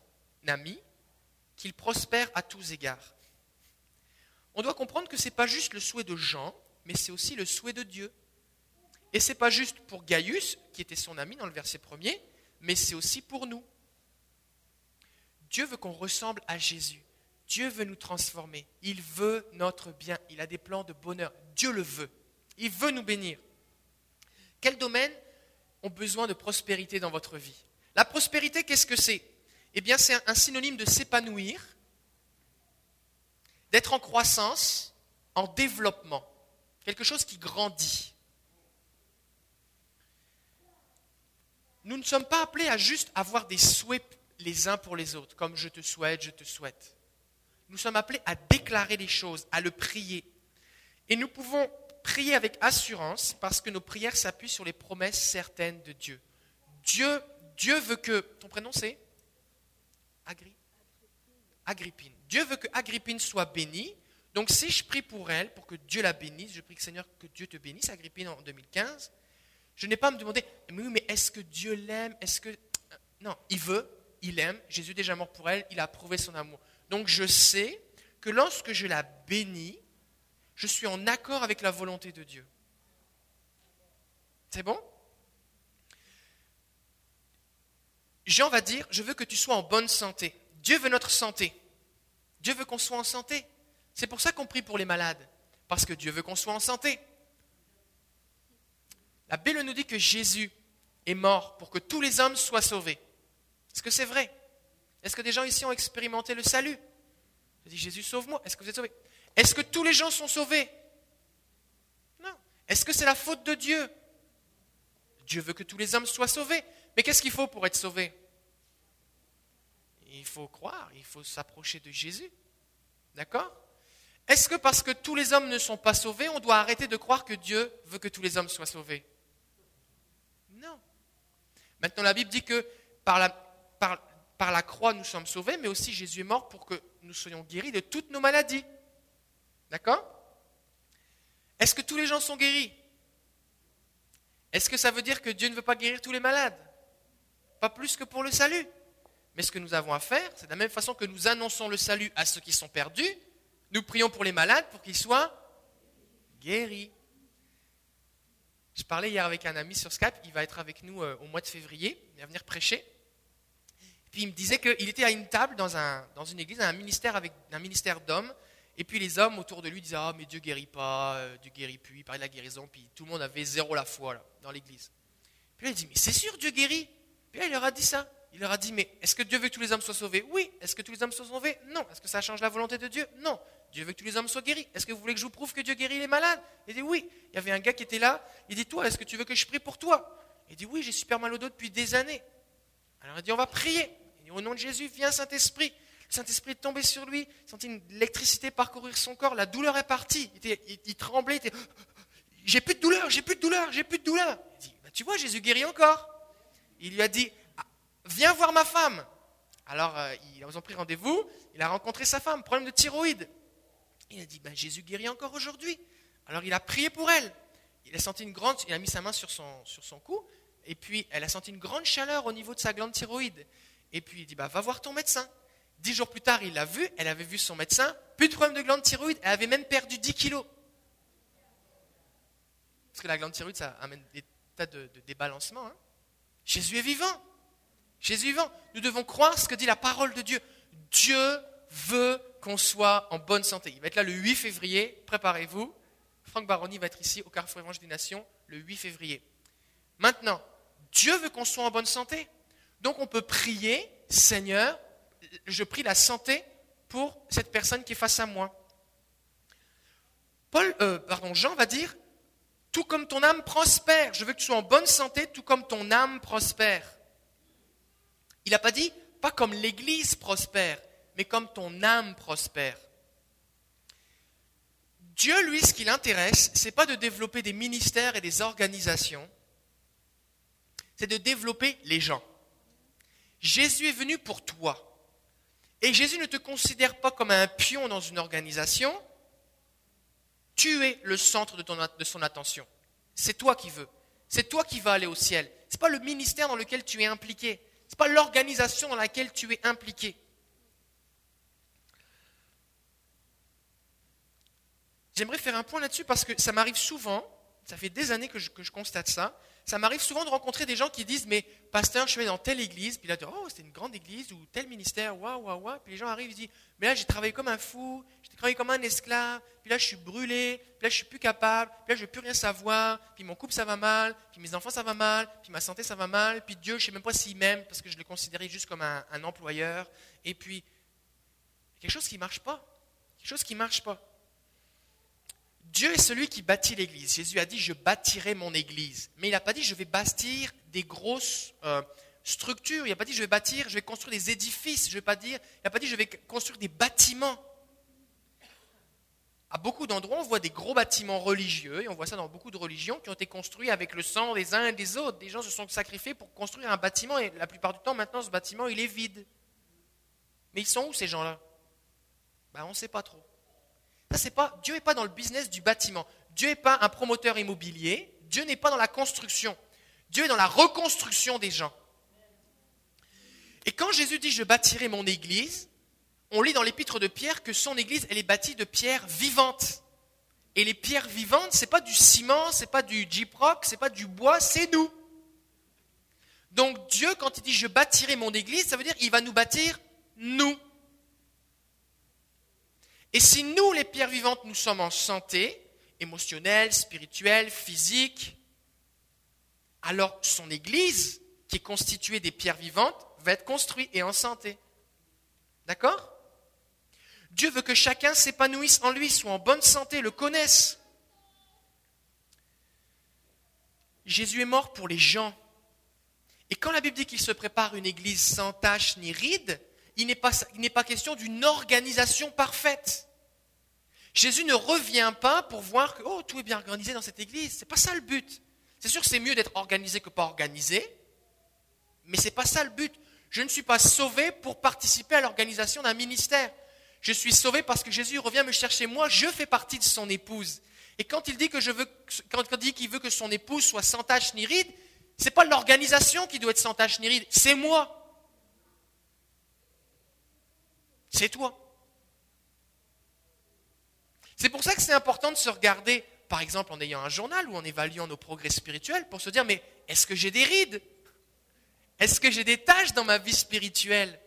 ami qu'il prospère à tous égards? On doit comprendre que ce n'est pas juste le souhait de Jean, mais c'est aussi le souhait de Dieu. Et ce n'est pas juste pour Gaius, qui était son ami dans le verset premier, mais c'est aussi pour nous. Dieu veut qu'on ressemble à Jésus. Dieu veut nous transformer. Il veut notre bien. Il a des plans de bonheur. Dieu le veut. Il veut nous bénir. Quels domaines ont besoin de prospérité dans votre vie? La prospérité, qu'est-ce que c'est? Eh bien c'est un synonyme de s'épanouir, d'être en croissance, en développement, quelque chose qui grandit. Nous ne sommes pas appelés à juste avoir des souhaits les uns pour les autres, comme je te souhaite, je te souhaite. Nous sommes appelés à déclarer les choses, à le prier. Et nous pouvons prier avec assurance parce que nos prières s'appuient sur les promesses certaines de Dieu. Dieu, Dieu veut que... Ton prénom c'est? Agrippine. Dieu veut que Agrippine soit bénie. Donc si je prie pour elle, pour que Dieu la bénisse, je prie que Seigneur, que Dieu te bénisse, Agrippine en 2015, je n'ai pas à me demander, mais, mais est-ce que Dieu l'aime? Est-ce que... Non, il veut, il aime, Jésus est déjà mort pour elle, il a prouvé son amour. Donc je sais que lorsque je la bénis, je suis en accord avec la volonté de Dieu. C'est bon? Jean va dire, je veux que tu sois en bonne santé. Dieu veut notre santé. Dieu veut qu'on soit en santé. C'est pour ça qu'on prie pour les malades, parce que Dieu veut qu'on soit en santé. La Bible nous dit que Jésus est mort pour que tous les hommes soient sauvés. Est-ce que c'est vrai? Est-ce que des gens ici ont expérimenté le salut? Je dis Jésus sauve-moi. Est-ce que vous êtes sauvés? Est-ce que tous les gens sont sauvés? Non. Est-ce que c'est la faute de Dieu? Dieu veut que tous les hommes soient sauvés. Mais qu'est-ce qu'il faut pour être sauvé? Il faut croire, il faut s'approcher de Jésus. D'accord? Est-ce que parce que tous les hommes ne sont pas sauvés, on doit arrêter de croire que Dieu veut que tous les hommes soient sauvés? Non. Maintenant, la Bible dit que par la, par, par la croix, nous sommes sauvés, mais aussi Jésus est mort pour que nous soyons guéris de toutes nos maladies. D'accord? Est-ce que tous les gens sont guéris? Est-ce que ça veut dire que Dieu ne veut pas guérir tous les malades? Pas plus que pour le salut. Mais ce que nous avons à faire, c'est de la même façon que nous annonçons le salut à ceux qui sont perdus, nous prions pour les malades pour qu'ils soient guéris. Je parlais hier avec un ami sur Skype, il va être avec nous euh, au mois de février, il va venir prêcher. Puis il me disait qu'il était à une table dans, un, dans une église, un ministère, avec, un ministère d'hommes, et puis les hommes autour de lui disaient Ah, mais Dieu guérit pas, euh, Dieu guérit plus, il parlait de la guérison, puis tout le monde avait zéro la foi là, dans l'église. Puis là, il dit Mais c'est sûr, Dieu guérit. Puis là, il leur a dit ça. Il leur a dit, mais est-ce que Dieu veut que tous les hommes soient sauvés? Oui. Est-ce que tous les hommes soient sauvés? Non. Est-ce que ça change la volonté de Dieu? Non. Dieu veut que tous les hommes soient guéris. Est-ce que vous voulez que je vous prouve que Dieu guérit les malades? Il dit oui. Il y avait un gars qui était là. Il dit, toi, est-ce que tu veux que je prie pour toi? Il dit, oui, j'ai super mal au dos depuis des années. Alors il dit, on va prier. Il dit, au nom de Jésus, viens Saint-Esprit. Saint-Esprit est tombé sur lui, il sentit une électricité parcourir son corps, la douleur est partie. Il, tremblait, il était, j'ai plus de douleur, j'ai plus de douleur, j'ai plus de douleur. Il dit, bah, tu vois, Jésus guérit encore. Il lui a dit, ah, viens voir ma femme. Alors, euh, ils ont pris rendez-vous, il a rencontré sa femme, problème de thyroïde. Il a dit, ben, Jésus guérit encore aujourd'hui. Alors, il a prié pour elle. Il a senti une grande, il a mis sa main sur son, sur son cou, et puis elle a senti une grande chaleur au niveau de sa glande thyroïde. Et puis il dit, bah, va voir ton médecin. Dix jours plus tard, il l'a vu, elle avait vu son médecin, plus de problème de glande thyroïde, elle avait même perdu 10 kilos. Parce que la glande thyroïde, ça amène des tas de, débalancements. Hein. Jésus est vivant. Jésus est vivant. Nous devons croire ce que dit la parole de Dieu. Dieu veut qu'on soit en bonne santé. Il va être là le 8 février, préparez-vous. Franck Baroni va être ici au Carrefour Évangile des Nations le 8 février. Maintenant, Dieu veut qu'on soit en bonne santé. Donc on peut prier, Seigneur, je prie la santé pour cette personne qui est face à moi. Paul, euh, pardon, Jean va dire, tout comme ton âme prospère, je veux que tu sois en bonne santé, tout comme ton âme prospère. Il n'a pas dit, pas comme l'Église prospère, mais comme ton âme prospère. Dieu, lui, ce qui l'intéresse, c'est pas de développer des ministères et des organisations, c'est de développer les gens. Jésus est venu pour toi. Et Jésus ne te considère pas comme un pion dans une organisation. Tu es le centre de, son attention. C'est toi qui veux. C'est toi qui vas aller au ciel. Ce n'est pas le ministère dans lequel tu es impliqué. Ce n'est pas l'organisation dans laquelle tu es impliqué. J'aimerais faire un point là-dessus parce que ça m'arrive souvent, ça fait des années que je, constate ça, ça m'arrive souvent de rencontrer des gens qui disent Mais pasteur, je suis dans telle église, puis là, oh, c'était une grande église ou tel ministère, waouh, waouh, waouh. Puis les gens arrivent et disent Mais là, j'ai travaillé comme un fou, j'ai travaillé comme un esclave, puis là, je suis brûlé, puis là, je suis plus capable, puis là, je ne veux plus rien savoir, puis mon couple, ça va mal, puis mes enfants, ça va mal, puis ma santé, ça va mal, puis Dieu, je ne sais même pas s'il m'aime parce que je le considérais juste comme un, un employeur. Et puis, quelque chose qui ne marche pas. Quelque chose qui ne marche pas. Dieu est celui qui bâtit l'Église. Jésus a dit, je bâtirai mon Église. Mais il n'a pas dit, je vais bâtir des grosses euh, structures. Il n'a pas dit, je vais bâtir, je vais construire des édifices. Je vais pas dire, il n'a pas dit, je vais construire des bâtiments. À beaucoup d'endroits, on voit des gros bâtiments religieux, et on voit ça dans beaucoup de religions, qui ont été construits avec le sang des uns et des autres. Des gens se sont sacrifiés pour construire un bâtiment, et la plupart du temps, maintenant, ce bâtiment, il est vide. Mais ils sont où ces gens-là? Ben, On ne sait pas trop pas, Dieu n'est pas dans le business du bâtiment. Dieu n'est pas un promoteur immobilier. Dieu n'est pas dans la construction. Dieu est dans la reconstruction des gens. Et quand Jésus dit je bâtirai mon église, on lit dans l'épître de Pierre que son église, elle est bâtie de pierres vivantes. Et les pierres vivantes, c'est pas du ciment, c'est pas du gyproc, c'est pas du bois, c'est nous. Donc Dieu, quand il dit je bâtirai mon église, ça veut dire qu'il va nous bâtir nous. Et si nous, les pierres vivantes, nous sommes en santé, émotionnelle, spirituelle, physique, alors son Église, qui est constituée des pierres vivantes, va être construite et en santé. D'accord? Dieu veut que chacun s'épanouisse en lui, soit en bonne santé, le connaisse. Jésus est mort pour les gens. Et quand la Bible dit qu'il se prépare une église sans tache ni ride, il n'est pas, pas, question d'une organisation parfaite. Jésus ne revient pas pour voir que oh, tout est bien organisé dans cette église. Ce n'est pas ça le but. C'est sûr que c'est mieux d'être organisé que pas organisé, mais ce n'est pas ça le but. Je ne suis pas sauvé pour participer à l'organisation d'un ministère. Je suis sauvé parce que Jésus revient me chercher moi, je fais partie de son épouse. Et quand il dit qu'il veut que son épouse soit sans tache ni ride, c'est pas l'organisation qui doit être sans tache ni ride, c'est moi. C'est toi. C'est pour ça que c'est important de se regarder, par exemple en ayant un journal ou en évaluant nos progrès spirituels, pour se dire, mais est-ce que j'ai des rides? Est-ce que j'ai des tâches dans ma vie spirituelle?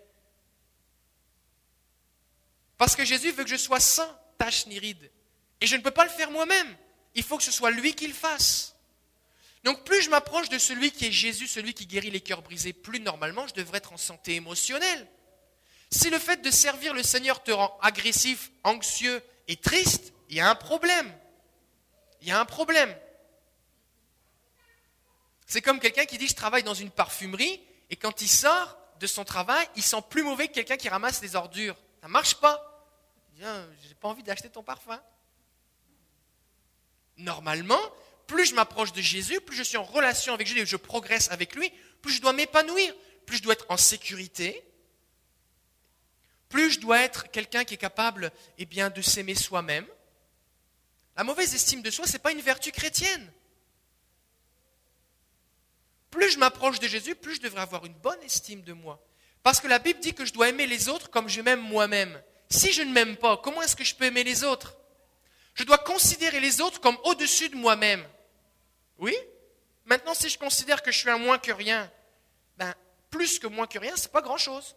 Parce que Jésus veut que je sois sans tâches ni rides. Et je ne peux pas le faire moi-même. Il faut que ce soit lui qui le fasse. Donc plus je m'approche de celui qui est Jésus, celui qui guérit les cœurs brisés, plus normalement je devrais être en santé émotionnelle. Si le fait de servir le Seigneur te rend agressif, anxieux et triste, il y a un problème. Il y a un problème. C'est comme quelqu'un qui dit je travaille dans une parfumerie et quand il sort, de son travail, il sent plus mauvais que quelqu'un qui ramasse des ordures. Ça marche pas. Il dit, ah, j'ai pas envie d'acheter ton parfum. Normalement, plus je m'approche de Jésus, plus je suis en relation avec Jésus je progresse avec lui, plus je dois m'épanouir, plus je dois être en sécurité, plus je dois être quelqu'un qui est capable eh bien, de s'aimer soi-même. La mauvaise estime de soi, ce n'est pas une vertu chrétienne. Plus je m'approche de Jésus, plus je devrais avoir une bonne estime de moi. Parce que la Bible dit que je dois aimer les autres comme je m'aime moi-même. Si je ne m'aime pas, comment est-ce que je peux aimer les autres? Je dois considérer les autres comme au-dessus de moi-même. Oui? Maintenant, si je considère que je suis un moins que rien, ben, plus que moins que rien, c'est pas grand-chose.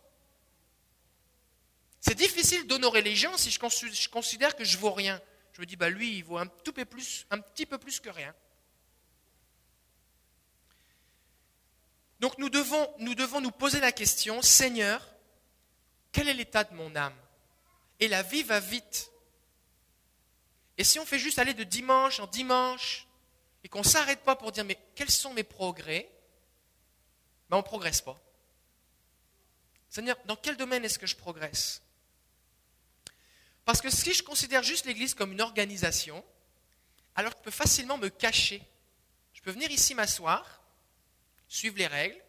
C'est difficile d'honorer les gens si je considère que je vaux rien. Je me dis, bah lui, il vaut un, tout peu plus, un petit peu plus que rien. Donc nous devons, nous devons nous poser la question, Seigneur, quel est l'état de mon âme? Et la vie va vite. Et si on fait juste aller de dimanche en dimanche, et qu'on ne s'arrête pas pour dire, mais quels sont mes progrès? Ben, On ne progresse pas. Seigneur, dans quel domaine est-ce que je progresse? Parce que si je considère juste l'Église comme une organisation, alors je peux facilement me cacher. Je peux venir ici m'asseoir, suivre les règles.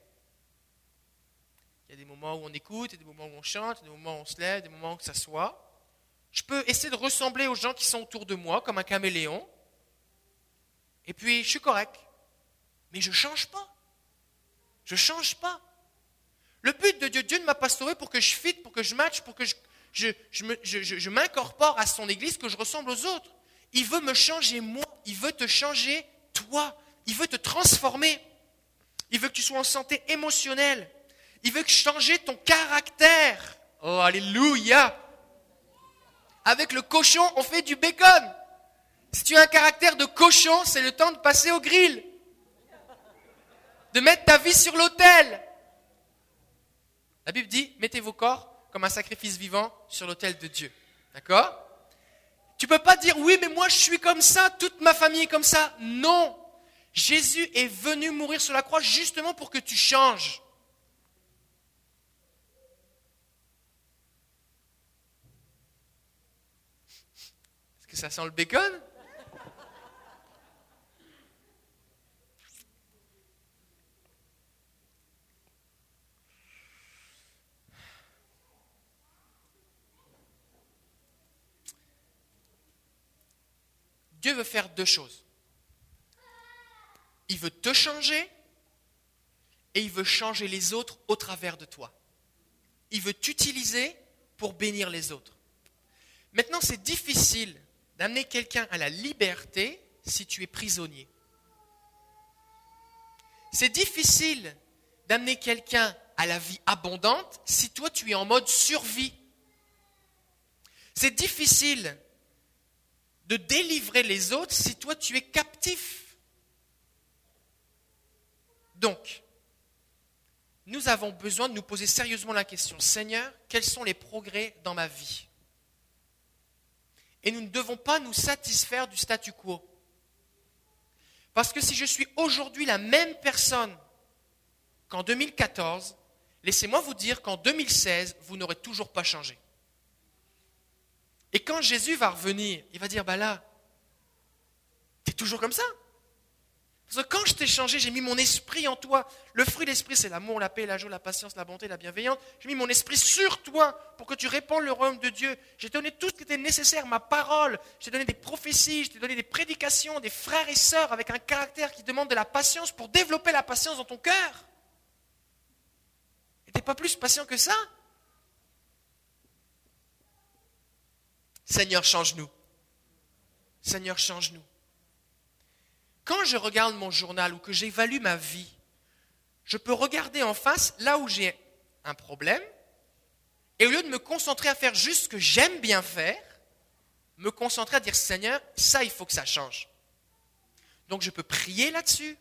Il y a des moments où on écoute, il y a des moments où on chante, des moments où on se lève, des moments où on s'assoit. Je peux essayer de ressembler aux gens qui sont autour de moi, comme un caméléon. Et puis, je suis correct. Mais je ne change pas. Je ne change pas. Le but de Dieu, Dieu ne m'a pas sauvé pour que je fit, pour que je match, pour que je, je, m'incorpore à son Église, que je ressemble aux autres. Il veut me changer moi. Il veut te changer toi. Il veut te transformer. Il veut que tu sois en santé émotionnelle. Il veut changer ton caractère. Oh, alléluia. Avec le cochon, on fait du bacon. Si tu as un caractère de cochon, c'est le temps de passer au grill. De mettre ta vie sur l'autel. La Bible dit, mettez vos corps comme un sacrifice vivant sur l'autel de Dieu. D'accord? Tu peux pas dire, oui, mais moi je suis comme ça, toute ma famille est comme ça. Non. Jésus est venu mourir sur la croix justement pour que tu changes. Est-ce que ça sent le bacon? Dieu veut faire deux choses. Il veut te changer et il veut changer les autres au travers de toi. Il veut t'utiliser pour bénir les autres. Maintenant, c'est difficile d'amener quelqu'un à la liberté si tu es prisonnier. C'est difficile d'amener quelqu'un à la vie abondante si toi tu es en mode survie. C'est difficile de délivrer les autres si toi tu es captif. Donc, nous avons besoin de nous poser sérieusement la question, Seigneur, quels sont les progrès dans ma vie? Et nous ne devons pas nous satisfaire du statu quo. Parce que si je suis aujourd'hui la même personne qu'en 2014, laissez-moi vous dire qu'en 2016, vous n'aurez toujours pas changé. Et quand Jésus va revenir, il va dire, bah là, tu es toujours comme ça. Parce que quand je t'ai changé, j'ai mis mon esprit en toi. Le fruit de l'esprit, c'est l'amour, la paix, la joie, la patience, la bonté, la bienveillance. J'ai mis mon esprit sur toi pour que tu répandes le royaume de Dieu. J'ai donné tout ce qui était nécessaire, ma parole. J'ai donné des prophéties, je t'ai donné des prédications, des frères et sœurs avec un caractère qui demande de la patience pour développer la patience dans ton cœur. Et t'es pas plus patient que ça? Seigneur, change-nous. Seigneur, change-nous. Quand je regarde mon journal ou que j'évalue ma vie, je peux regarder en face là où j'ai un problème, et au lieu de me concentrer à faire juste ce que j'aime bien faire, me concentrer à dire Seigneur, ça, il faut que ça change. Donc je peux prier là-dessus,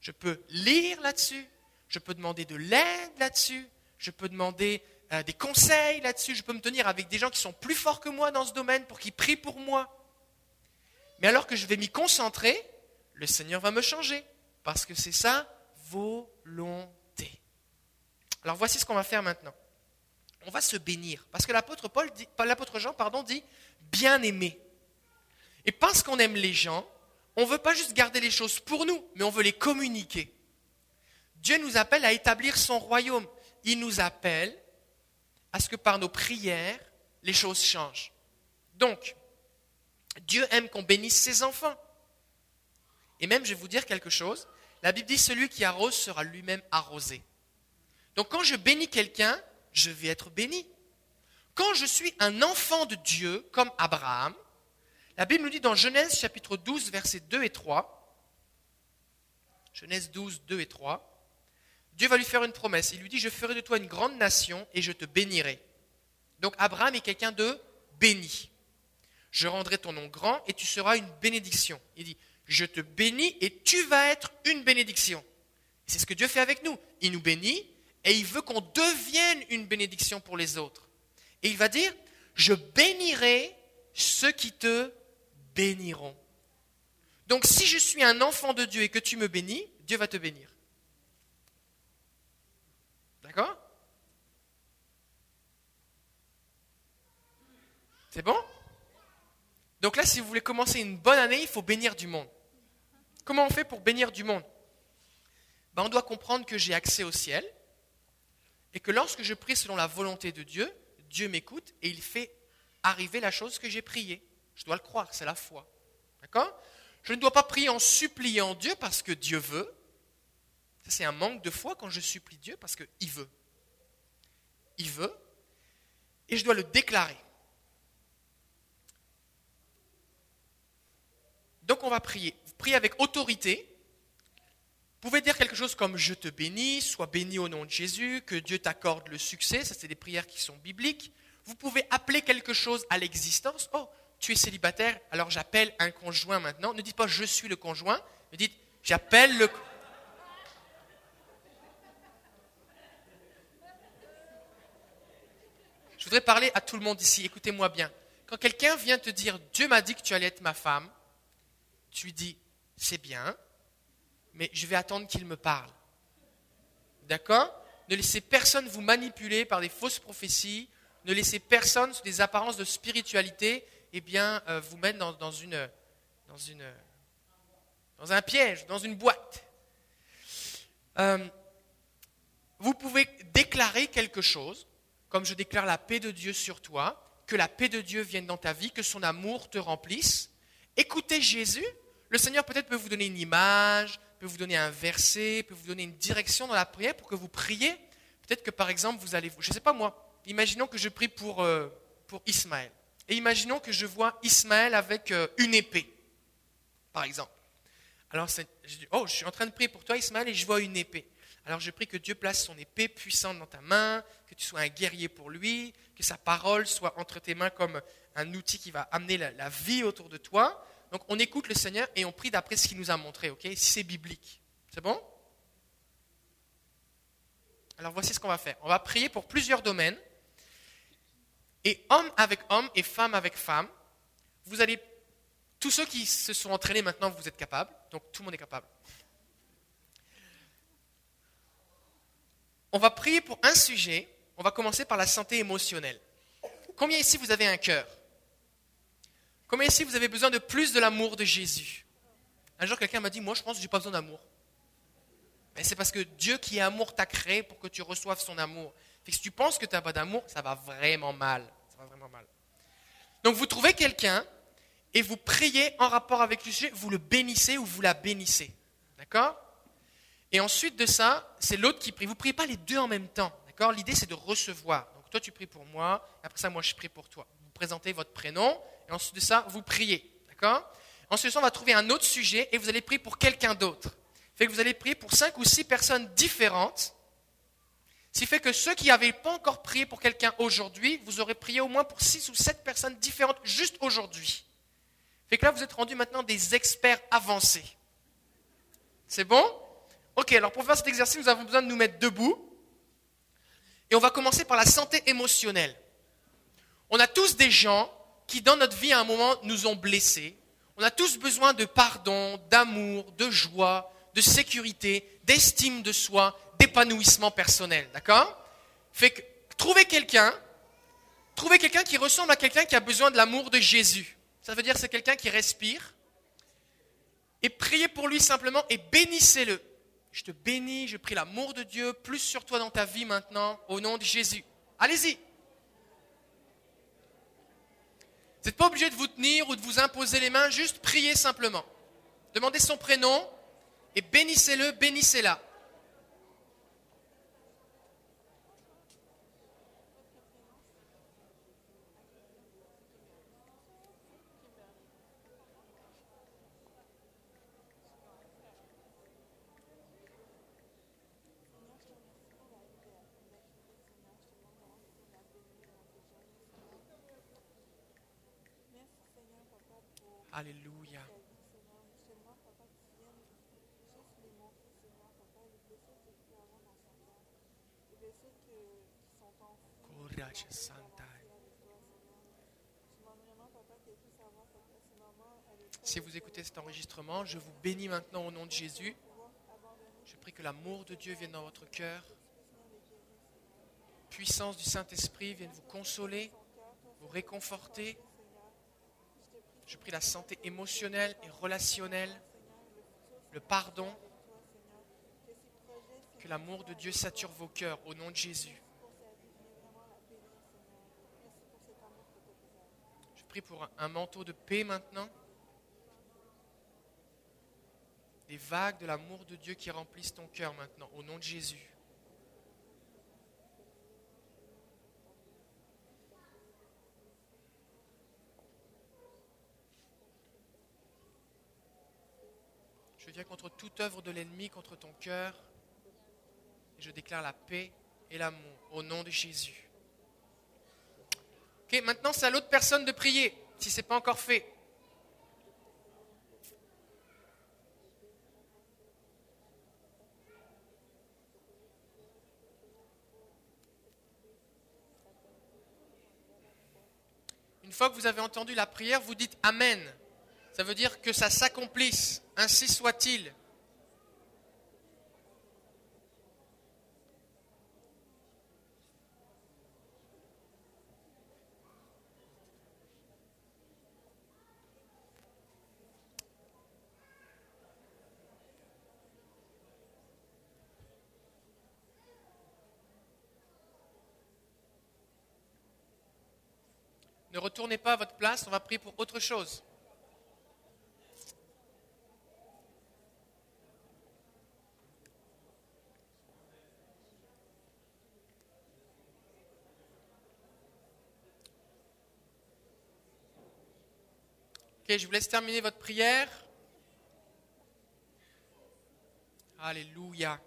je peux lire là-dessus, je peux demander de l'aide là-dessus, je peux demander euh, des conseils là-dessus, je peux me tenir avec des gens qui sont plus forts que moi dans ce domaine pour qu'ils prient pour moi. Mais alors que je vais m'y concentrer, le Seigneur va me changer, parce que c'est sa volonté. Alors voici ce qu'on va faire maintenant. On va se bénir. Parce que l'apôtre, l'apôtre Jean pardon, dit bien aimer. Et parce qu'on aime les gens, on ne veut pas juste garder les choses pour nous, mais on veut les communiquer. Dieu nous appelle à établir son royaume. Il nous appelle à ce que par nos prières, les choses changent. Donc, Dieu aime qu'on bénisse ses enfants. Et même, je vais vous dire quelque chose, la Bible dit, celui qui arrose sera lui-même arrosé. Donc quand je bénis quelqu'un, je vais être béni. Quand je suis un enfant de Dieu, comme Abraham, la Bible nous dit dans Genèse chapitre 12, versets 2 et 3, Genèse 12, 2 et 3, Dieu va lui faire une promesse. Il lui dit, je ferai de toi une grande nation et je te bénirai. Donc Abraham est quelqu'un de béni. Je rendrai ton nom grand et tu seras une bénédiction. Il dit, je te bénis et tu vas être une bénédiction. C'est ce que Dieu fait avec nous. Il nous bénit et il veut qu'on devienne une bénédiction pour les autres. Et il va dire, je bénirai ceux qui te béniront. Donc si je suis un enfant de Dieu et que tu me bénis, Dieu va te bénir. D'accord C'est bon? Donc là, si vous voulez commencer une bonne année, il faut bénir du monde. Comment on fait pour bénir du monde? Ben, On doit comprendre que j'ai accès au ciel et que lorsque je prie selon la volonté de Dieu, Dieu m'écoute et il fait arriver la chose que j'ai priée. Je dois le croire, c'est la foi. D'accord? Je ne dois pas prier en suppliant Dieu parce que Dieu veut. C'est un manque de foi quand je supplie Dieu parce qu'il veut. Il veut. Et je dois le déclarer. Donc on va prier priez avec autorité. Vous pouvez dire quelque chose comme Je te bénis, sois béni au nom de Jésus, que Dieu t'accorde le succès. Ça, c'est des prières qui sont bibliques. Vous pouvez appeler quelque chose à l'existence. Oh, tu es célibataire, alors j'appelle un conjoint maintenant. Ne dites pas Je suis le conjoint, mais dites J'appelle le. Je voudrais parler à tout le monde ici. Écoutez-moi bien. Quand quelqu'un vient te dire Dieu m'a dit que tu allais être ma femme, tu dis c'est bien, mais je vais attendre qu'il me parle. D'accord? Ne laissez personne vous manipuler par des fausses prophéties, ne laissez personne sous des apparences de spiritualité eh bien, euh, vous mettre dans, une, dans, une, dans un piège, dans une boîte. Euh, vous pouvez déclarer quelque chose, comme je déclare la paix de Dieu sur toi, que la paix de Dieu vienne dans ta vie, que son amour te remplisse. Écoutez Jésus, le Seigneur peut-être peut vous donner une image, peut vous donner un verset, peut vous donner une direction dans la prière pour que vous priez. Peut-être que par exemple, vous allez, je ne sais pas moi, imaginons que je prie pour, euh, pour Ismaël. Et imaginons que je vois Ismaël avec euh, une épée, par exemple. Alors, je dis, oh, je suis en train de prier pour toi, Ismaël, et je vois une épée. Alors, je prie que Dieu place son épée puissante dans ta main, que tu sois un guerrier pour lui, que sa parole soit entre tes mains comme un outil qui va amener la vie autour de toi. Donc on écoute le Seigneur et on prie d'après ce qu'il nous a montré, ok? Si c'est biblique. C'est bon? Alors voici ce qu'on va faire. On va prier pour plusieurs domaines. Et homme avec homme et femme avec femme, vous allez. Tous ceux qui se sont entraînés maintenant, vous êtes capables. Donc tout le monde est capable. On va prier pour un sujet. On va commencer par la santé émotionnelle. Combien ici vous avez un cœur? Combien ici vous avez besoin de plus de l'amour de Jésus? Un jour, quelqu'un m'a dit Moi, je pense que je n'ai pas besoin d'amour. Mais c'est parce que Dieu qui est amour t'a créé pour que tu reçoives son amour. si tu penses que tu n'as pas d'amour, ça va vraiment mal. Ça va vraiment mal. Donc vous trouvez quelqu'un et vous priez en rapport avec le sujet, vous le bénissez ou vous la bénissez. D'accord? Et ensuite de ça, c'est l'autre qui prie. Vous ne priez pas les deux en même temps. D'accord? L'idée, c'est de recevoir. Donc toi, tu pries pour moi, après ça, moi, je prie pour toi. Vous présentez votre prénom, et ensuite de ça, vous priez. D'accord? Ensuite, on va trouver un autre sujet et vous allez prier pour quelqu'un d'autre. Fait que vous allez prier pour cinq ou six personnes différentes. Ce qui fait que ceux qui n'avaient pas encore prié pour quelqu'un aujourd'hui, vous aurez prié au moins pour six ou sept personnes différentes juste aujourd'hui. Fait que là, vous êtes rendus maintenant des experts avancés. C'est bon? Ok, alors pour faire cet exercice, nous avons besoin de nous mettre debout. Et on va commencer par la santé émotionnelle. On a tous des gens qui, dans notre vie, à un moment, nous ont blessés. On a tous besoin de pardon, d'amour, de joie, de sécurité, d'estime de soi, d'épanouissement personnel. D'accord? Fait que trouvez quelqu'un, trouvez quelqu'un qui ressemble à quelqu'un qui a besoin de l'amour de Jésus. Ça veut dire c'est quelqu'un qui respire. Et priez pour lui simplement et bénissez-le. Je te bénis, je prie l'amour de Dieu plus sur toi dans ta vie maintenant, au nom de Jésus. Allez-y. Vous n'êtes pas obligé de vous tenir ou de vous imposer les mains, juste priez simplement. Demandez son prénom et bénissez-le, bénissez-la. Alléluia. Si vous écoutez cet enregistrement, je vous bénis maintenant au nom de Jésus. Je prie que l'amour de Dieu vienne dans votre cœur. Puissance du Saint-Esprit vienne vous consoler, vous réconforter. Je prie la santé émotionnelle et relationnelle, le pardon. Que l'amour de Dieu sature vos cœurs au nom de Jésus. Prie pour un- manteau de paix maintenant. Des vagues de l'amour de Dieu qui remplissent ton cœur maintenant au nom de Jésus. Je viens contre toute œuvre de l'ennemi, contre ton cœur. Et je déclare la paix et l'amour au nom de Jésus. Maintenant c'est à l'autre personne de prier, si ce n'est pas encore fait. Une fois que vous avez entendu la prière, vous dites Amen. Ça veut dire que ça s'accomplisse. Ainsi soit-il. Ne retournez pas à votre place, on va prier pour autre chose. Ok, je vous laisse terminer votre prière. Alléluia.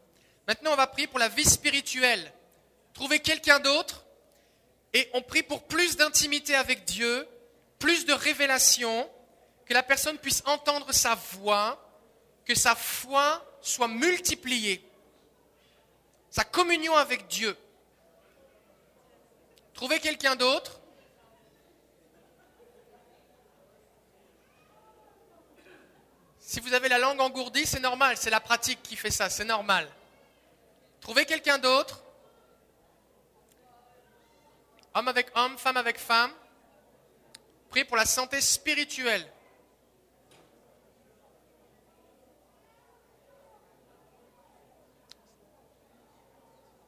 Maintenant, on va prier pour la vie spirituelle. Trouvez quelqu'un d'autre? Et on prie pour plus d'intimité avec Dieu, plus de révélation, que la personne puisse entendre sa voix, que sa foi soit multipliée, sa communion avec Dieu. Trouvez quelqu'un d'autre? Si vous avez la langue engourdie, c'est normal, c'est la pratique qui fait ça, c'est normal. Trouvez quelqu'un d'autre? Homme avec homme, femme avec femme. Priez pour la santé spirituelle.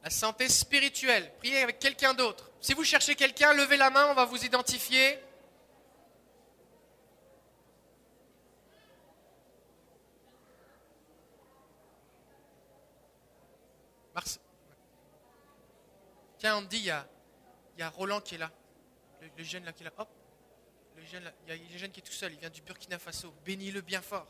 La santé spirituelle. Priez avec quelqu'un d'autre. Si vous cherchez quelqu'un, levez la main, on va vous identifier. Marce- Tiens, il y a Roland qui est là. Le, jeune là qui est là. Hop. Le jeune y a le jeune qui est tout seul. Il vient du Burkina Faso. Bénis-le bien fort.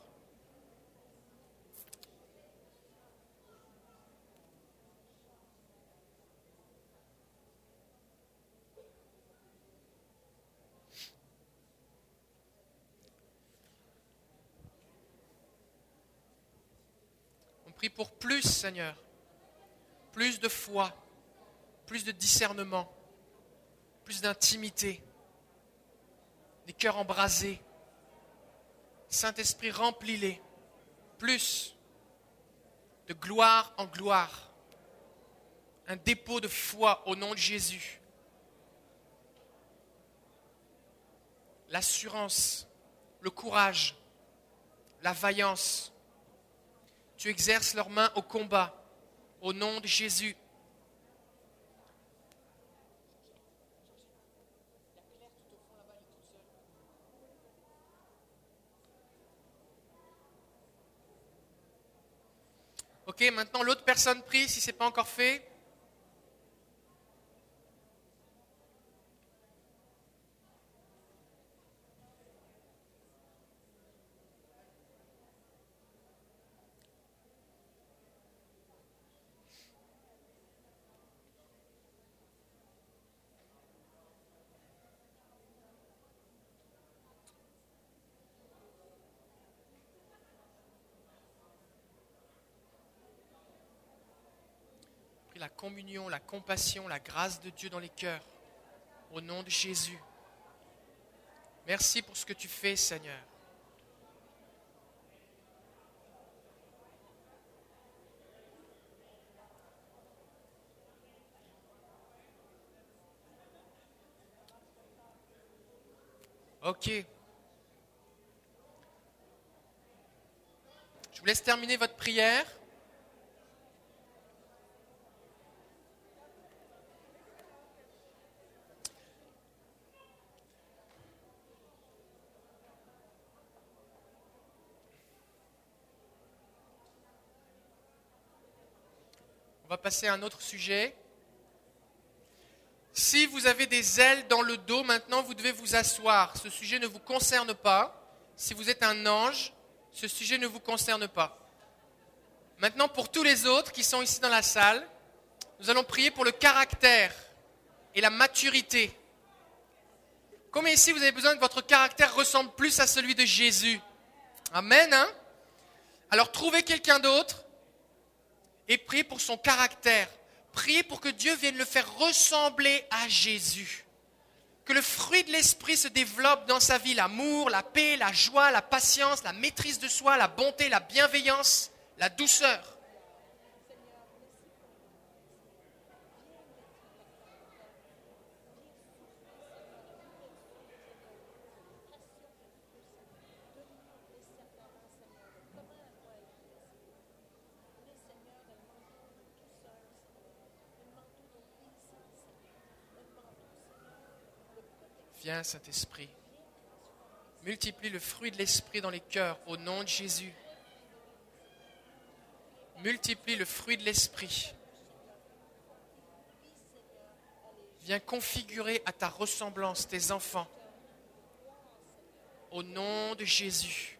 On prie pour plus, Seigneur. Plus de foi, plus de discernement, plus d'intimité, des cœurs embrasés. Saint-Esprit, remplis-les. Plus de gloire en gloire. un dépôt de foi au nom de Jésus. L'assurance, le courage, la vaillance. Tu exerces leurs mains au combat au nom de Jésus. Ok, maintenant l'autre personne prie si ce n'est pas encore fait. La communion, la compassion, la grâce de Dieu dans les cœurs. Au nom de Jésus. Merci pour ce que tu fais, Seigneur. Ok. Je vous laisse terminer votre prière. Passer à un autre sujet. Si vous avez des ailes dans le dos, maintenant vous devez vous asseoir. Ce sujet ne vous concerne pas. Si vous êtes un ange, ce sujet ne vous concerne pas. Maintenant, pour tous les autres qui sont ici dans la salle, nous allons prier pour le caractère et la maturité. Combien ici vous avez besoin que votre caractère ressemble plus à celui de Jésus? Amen. Hein? Alors trouvez quelqu'un d'autre et priez pour son caractère. Priez pour que Dieu vienne le faire ressembler à Jésus. Que le fruit de l'esprit se développe dans sa vie, l'amour, la paix, la joie, la patience, la maîtrise de soi, la bonté, la bienveillance, la douceur. Viens, Saint-Esprit. Multiplie le fruit de l'Esprit dans les cœurs au nom de Jésus. Multiplie le fruit de l'Esprit. Viens configurer à ta ressemblance tes enfants. Au nom de Jésus.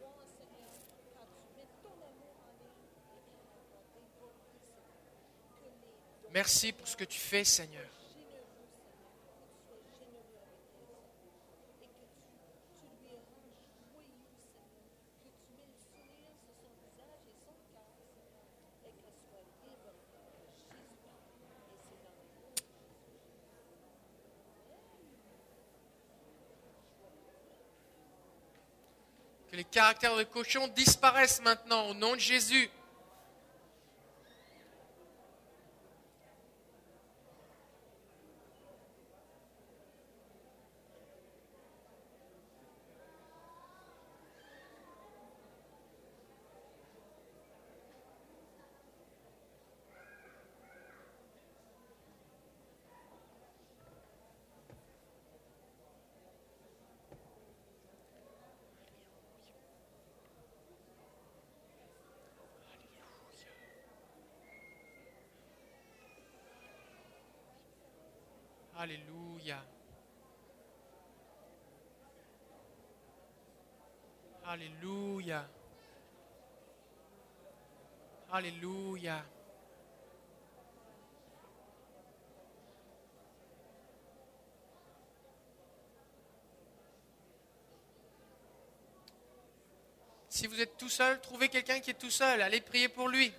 Merci pour ce que tu fais, Seigneur. Caractères de cochon disparaissent maintenant au nom de Jésus. Alléluia. Alléluia. Alléluia. Si vous êtes tout seul, trouvez quelqu'un qui est tout seul. Allez prier pour lui.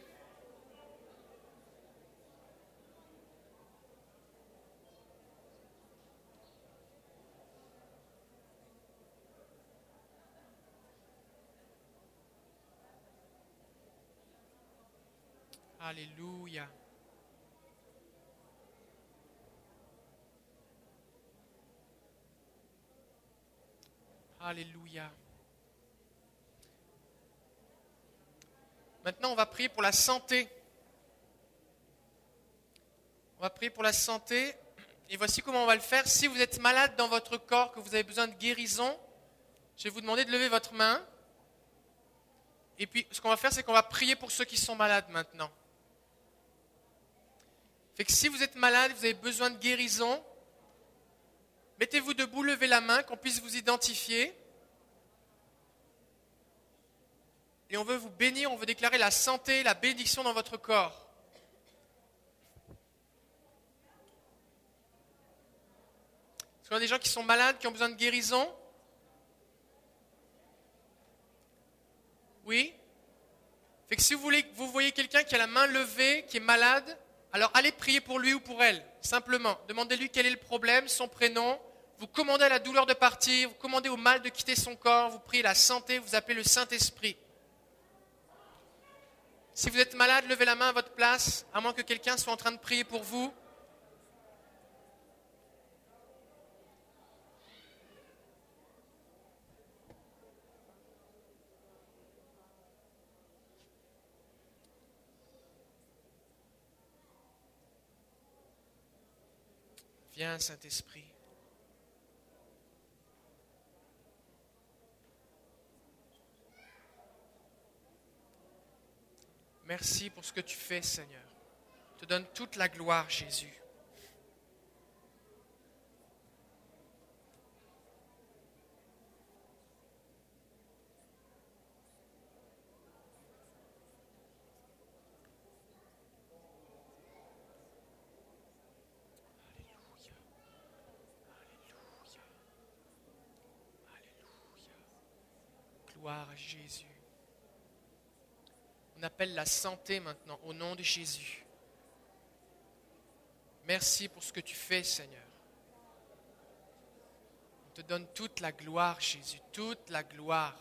Alléluia. Alléluia. Maintenant, on va prier pour la santé. On va prier pour la santé. Et voici comment on va le faire. Si vous êtes malade dans votre corps, que vous avez besoin de guérison, je vais vous demander de lever votre main. Et puis, ce qu'on va faire, c'est qu'on va prier pour ceux qui sont malades maintenant. Fait que si vous êtes malade, vous avez besoin de guérison, mettez-vous debout, levez la main, qu'on puisse vous identifier. Et on veut vous bénir, on veut déclarer la santé, la bénédiction dans votre corps. Est-ce qu'on a des gens qui sont malades, qui ont besoin de guérison? Oui? Fait que si vous, voulez, vous voyez quelqu'un qui a la main levée, qui est malade, alors allez prier pour lui ou pour elle, simplement. Demandez-lui quel est le problème, son prénom. Vous commandez à la douleur de partir, vous commandez au mal de quitter son corps, vous priez la santé, vous appelez le Saint-Esprit. Si vous êtes malade, levez la main à votre place, à moins que quelqu'un soit en train de prier pour vous. Viens, Saint-Esprit. Merci pour ce que tu fais, Seigneur. Je te donne toute la gloire, Jésus. Jésus. On appelle la santé maintenant au nom de Jésus. Merci pour ce que tu fais, Seigneur. On te donne toute la gloire, Jésus, toute la gloire.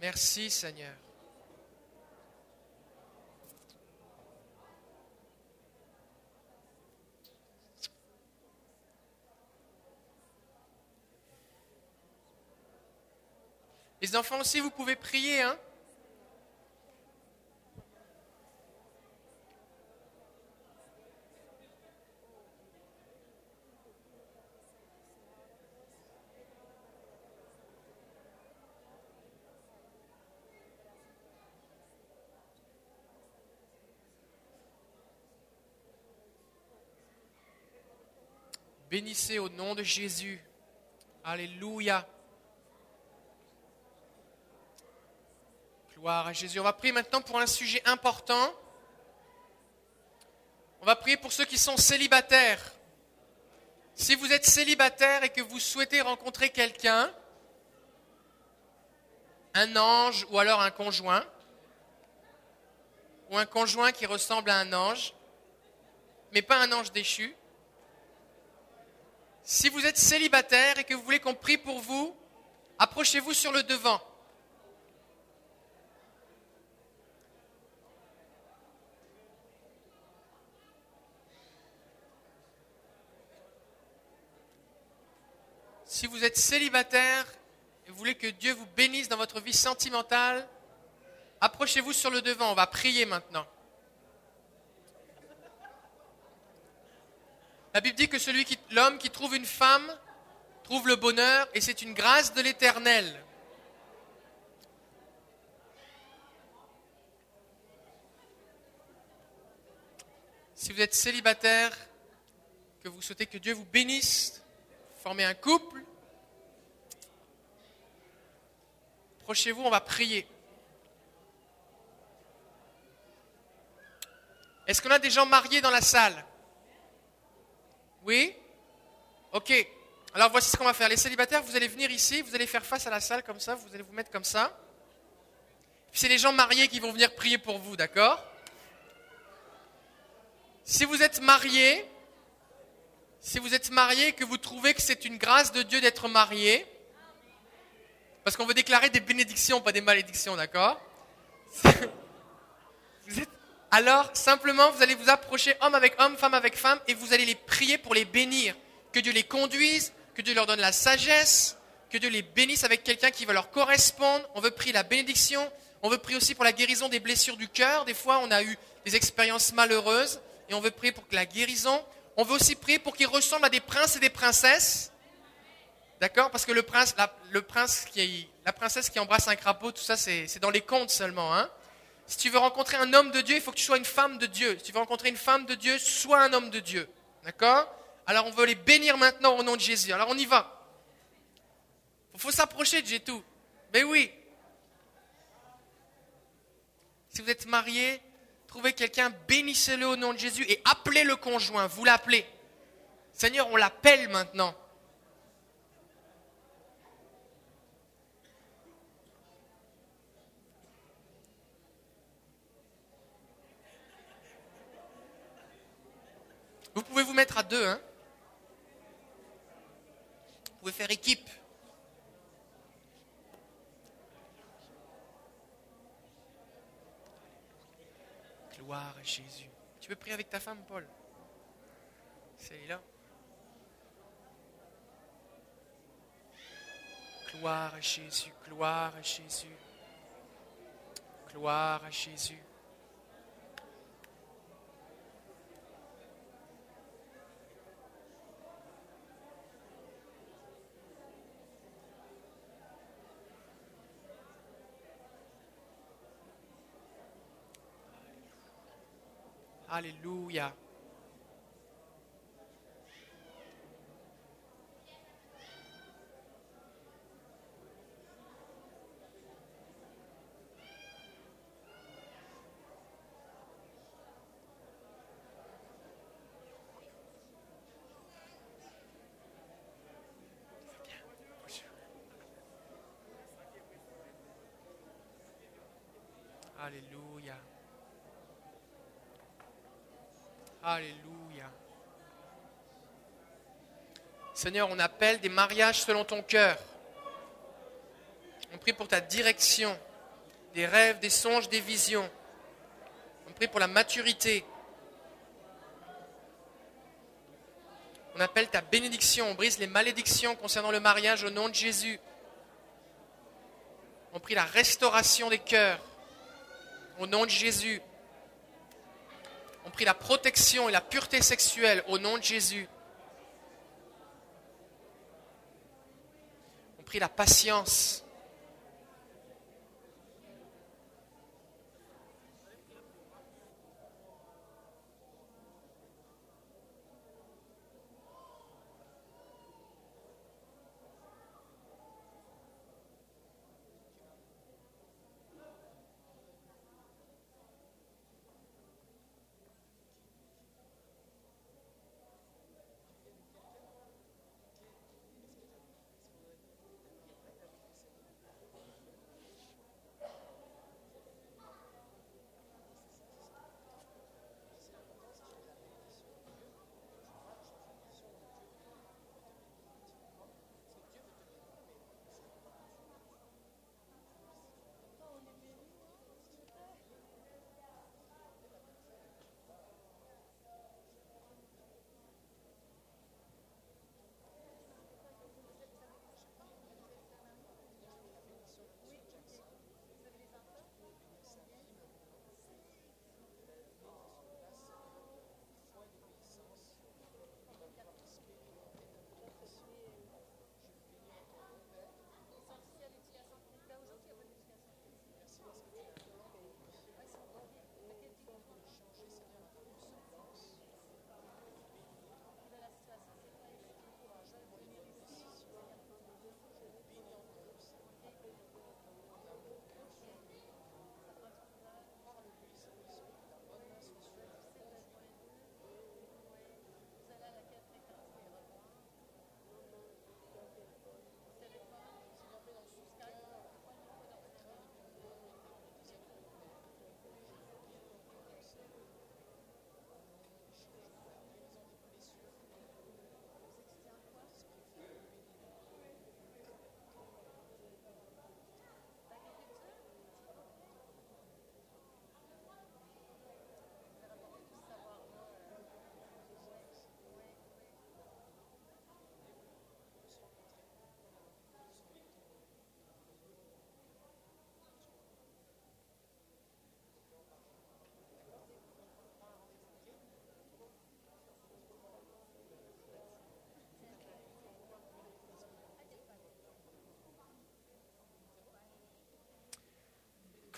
Merci, Seigneur. Les enfants aussi, vous pouvez prier. Hein Bénissez au nom de Jésus. Alléluia. Gloire Jésus. On va prier maintenant pour un sujet important. On va prier pour ceux qui sont célibataires. Si vous êtes célibataire et que vous souhaitez rencontrer quelqu'un, un ange ou alors un conjoint, ou un conjoint qui ressemble à un ange, mais pas un ange déchu. Si vous êtes célibataire et que vous voulez qu'on prie pour vous, approchez-vous sur le devant. Si vous êtes célibataire et vous voulez que Dieu vous bénisse dans votre vie sentimentale, approchez-vous sur le devant. On va prier maintenant. La Bible dit que celui qui, l'homme qui trouve une femme trouve le bonheur et c'est une grâce de l'Éternel. Si vous êtes célibataire, que vous souhaitez que Dieu vous bénisse, formez un couple, approchez-vous, on va prier. Est-ce qu'on a des gens mariés dans la salle? Oui? Ok. Alors voici ce qu'on va faire. Les célibataires, vous allez venir ici, vous allez faire face à la salle comme ça, vous allez vous mettre comme ça. C'est les gens mariés qui vont venir prier pour vous, d'accord? Si vous êtes marié, si vous êtes marié que vous trouvez que c'est une grâce de Dieu d'être marié, parce qu'on veut déclarer des bénédictions, pas des malédictions, d'accord alors simplement vous allez vous approcher homme avec homme, femme avec femme, et vous allez les prier pour les bénir. Que Dieu les conduise, que Dieu leur donne la sagesse, que Dieu les bénisse avec quelqu'un qui va leur correspondre. On veut prier la bénédiction. On veut prier aussi pour la guérison des blessures du cœur. Des fois, on a eu des expériences malheureuses et on veut prier pour la guérison. On veut aussi prier pour qu'ils ressemblent à des princes et des princesses. D'accord? Parce que le prince, la, princesse qui embrasse un crapaud, tout ça, c'est dans les contes seulement. Hein? Si tu veux rencontrer un homme de Dieu, il faut que tu sois une femme de Dieu. Si tu veux rencontrer une femme de Dieu, sois un homme de Dieu. D'accord? Alors on veut les bénir maintenant au nom de Jésus. Alors on y va. Il faut s'approcher de Jésus. Mais oui. Si vous êtes marié, trouvez quelqu'un, bénissez-le au nom de Jésus et appelez le conjoint. Vous l'appelez. Seigneur, on l'appelle maintenant. Vous pouvez vous mettre à deux, hein Vous pouvez faire équipe. À Jésus. Tu veux prier avec ta femme, Paul C'est là. Gloire à Jésus, gloire à Jésus. Gloire à Jésus. Alléluia. Alléluia. Alléluia. Seigneur, on appelle des mariages selon ton cœur. On prie pour ta direction, des rêves, des songes, des visions. On prie pour la maturité. On appelle ta bénédiction, on brise les malédictions concernant le mariage au nom de Jésus. On prie la restauration des cœurs au nom de Jésus. On prie la protection et la pureté sexuelle au nom de Jésus. On prie la patience.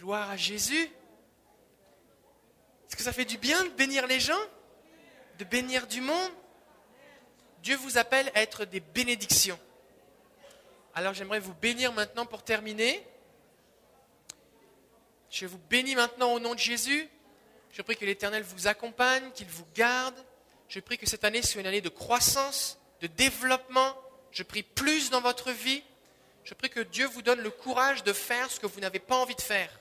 Gloire à Jésus. Est-ce que ça fait du bien de bénir les gens? De bénir du monde? Dieu vous appelle à être des bénédictions. Alors j'aimerais vous bénir maintenant pour terminer. Je vous bénis maintenant au nom de Jésus. Je prie que l'Éternel vous accompagne, qu'il vous garde. Je prie que cette année soit une année de croissance, de développement. Je prie plus dans votre vie. Je prie que Dieu vous donne le courage de faire ce que vous n'avez pas envie de faire.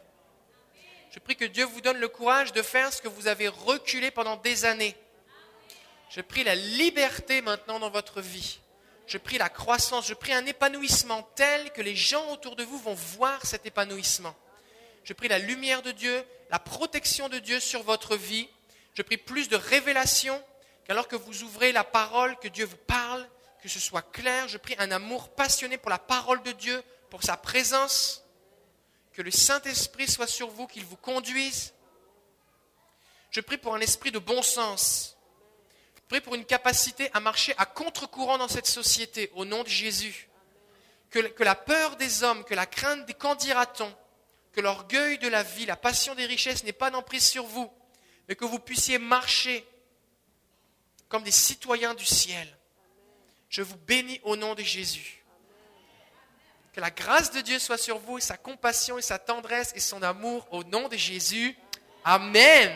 Je prie que Dieu vous donne le courage de faire ce que vous avez reculé pendant des années. Je prie la liberté maintenant dans votre vie. Je prie la croissance, je prie un épanouissement tel que les gens autour de vous vont voir cet épanouissement. Je prie la lumière de Dieu, la protection de Dieu sur votre vie. Je prie plus de révélation qu'alors que vous ouvrez la parole, que Dieu vous parle, que ce soit clair. Je prie un amour passionné pour la parole de Dieu, pour sa présence. Que le Saint-Esprit soit sur vous, qu'il vous conduise. Je prie pour un esprit de bon sens. Je prie pour une capacité à marcher à contre-courant dans cette société, au nom de Jésus. Que, la peur des hommes, que la crainte des qu'en dira-t-on, que l'orgueil de la vie, la passion des richesses n'ait pas d'emprise sur vous, mais que vous puissiez marcher comme des citoyens du ciel. Je vous bénis au nom de Jésus. Que la grâce de Dieu soit sur vous, et sa compassion et sa tendresse et son amour au nom de Jésus. Amen.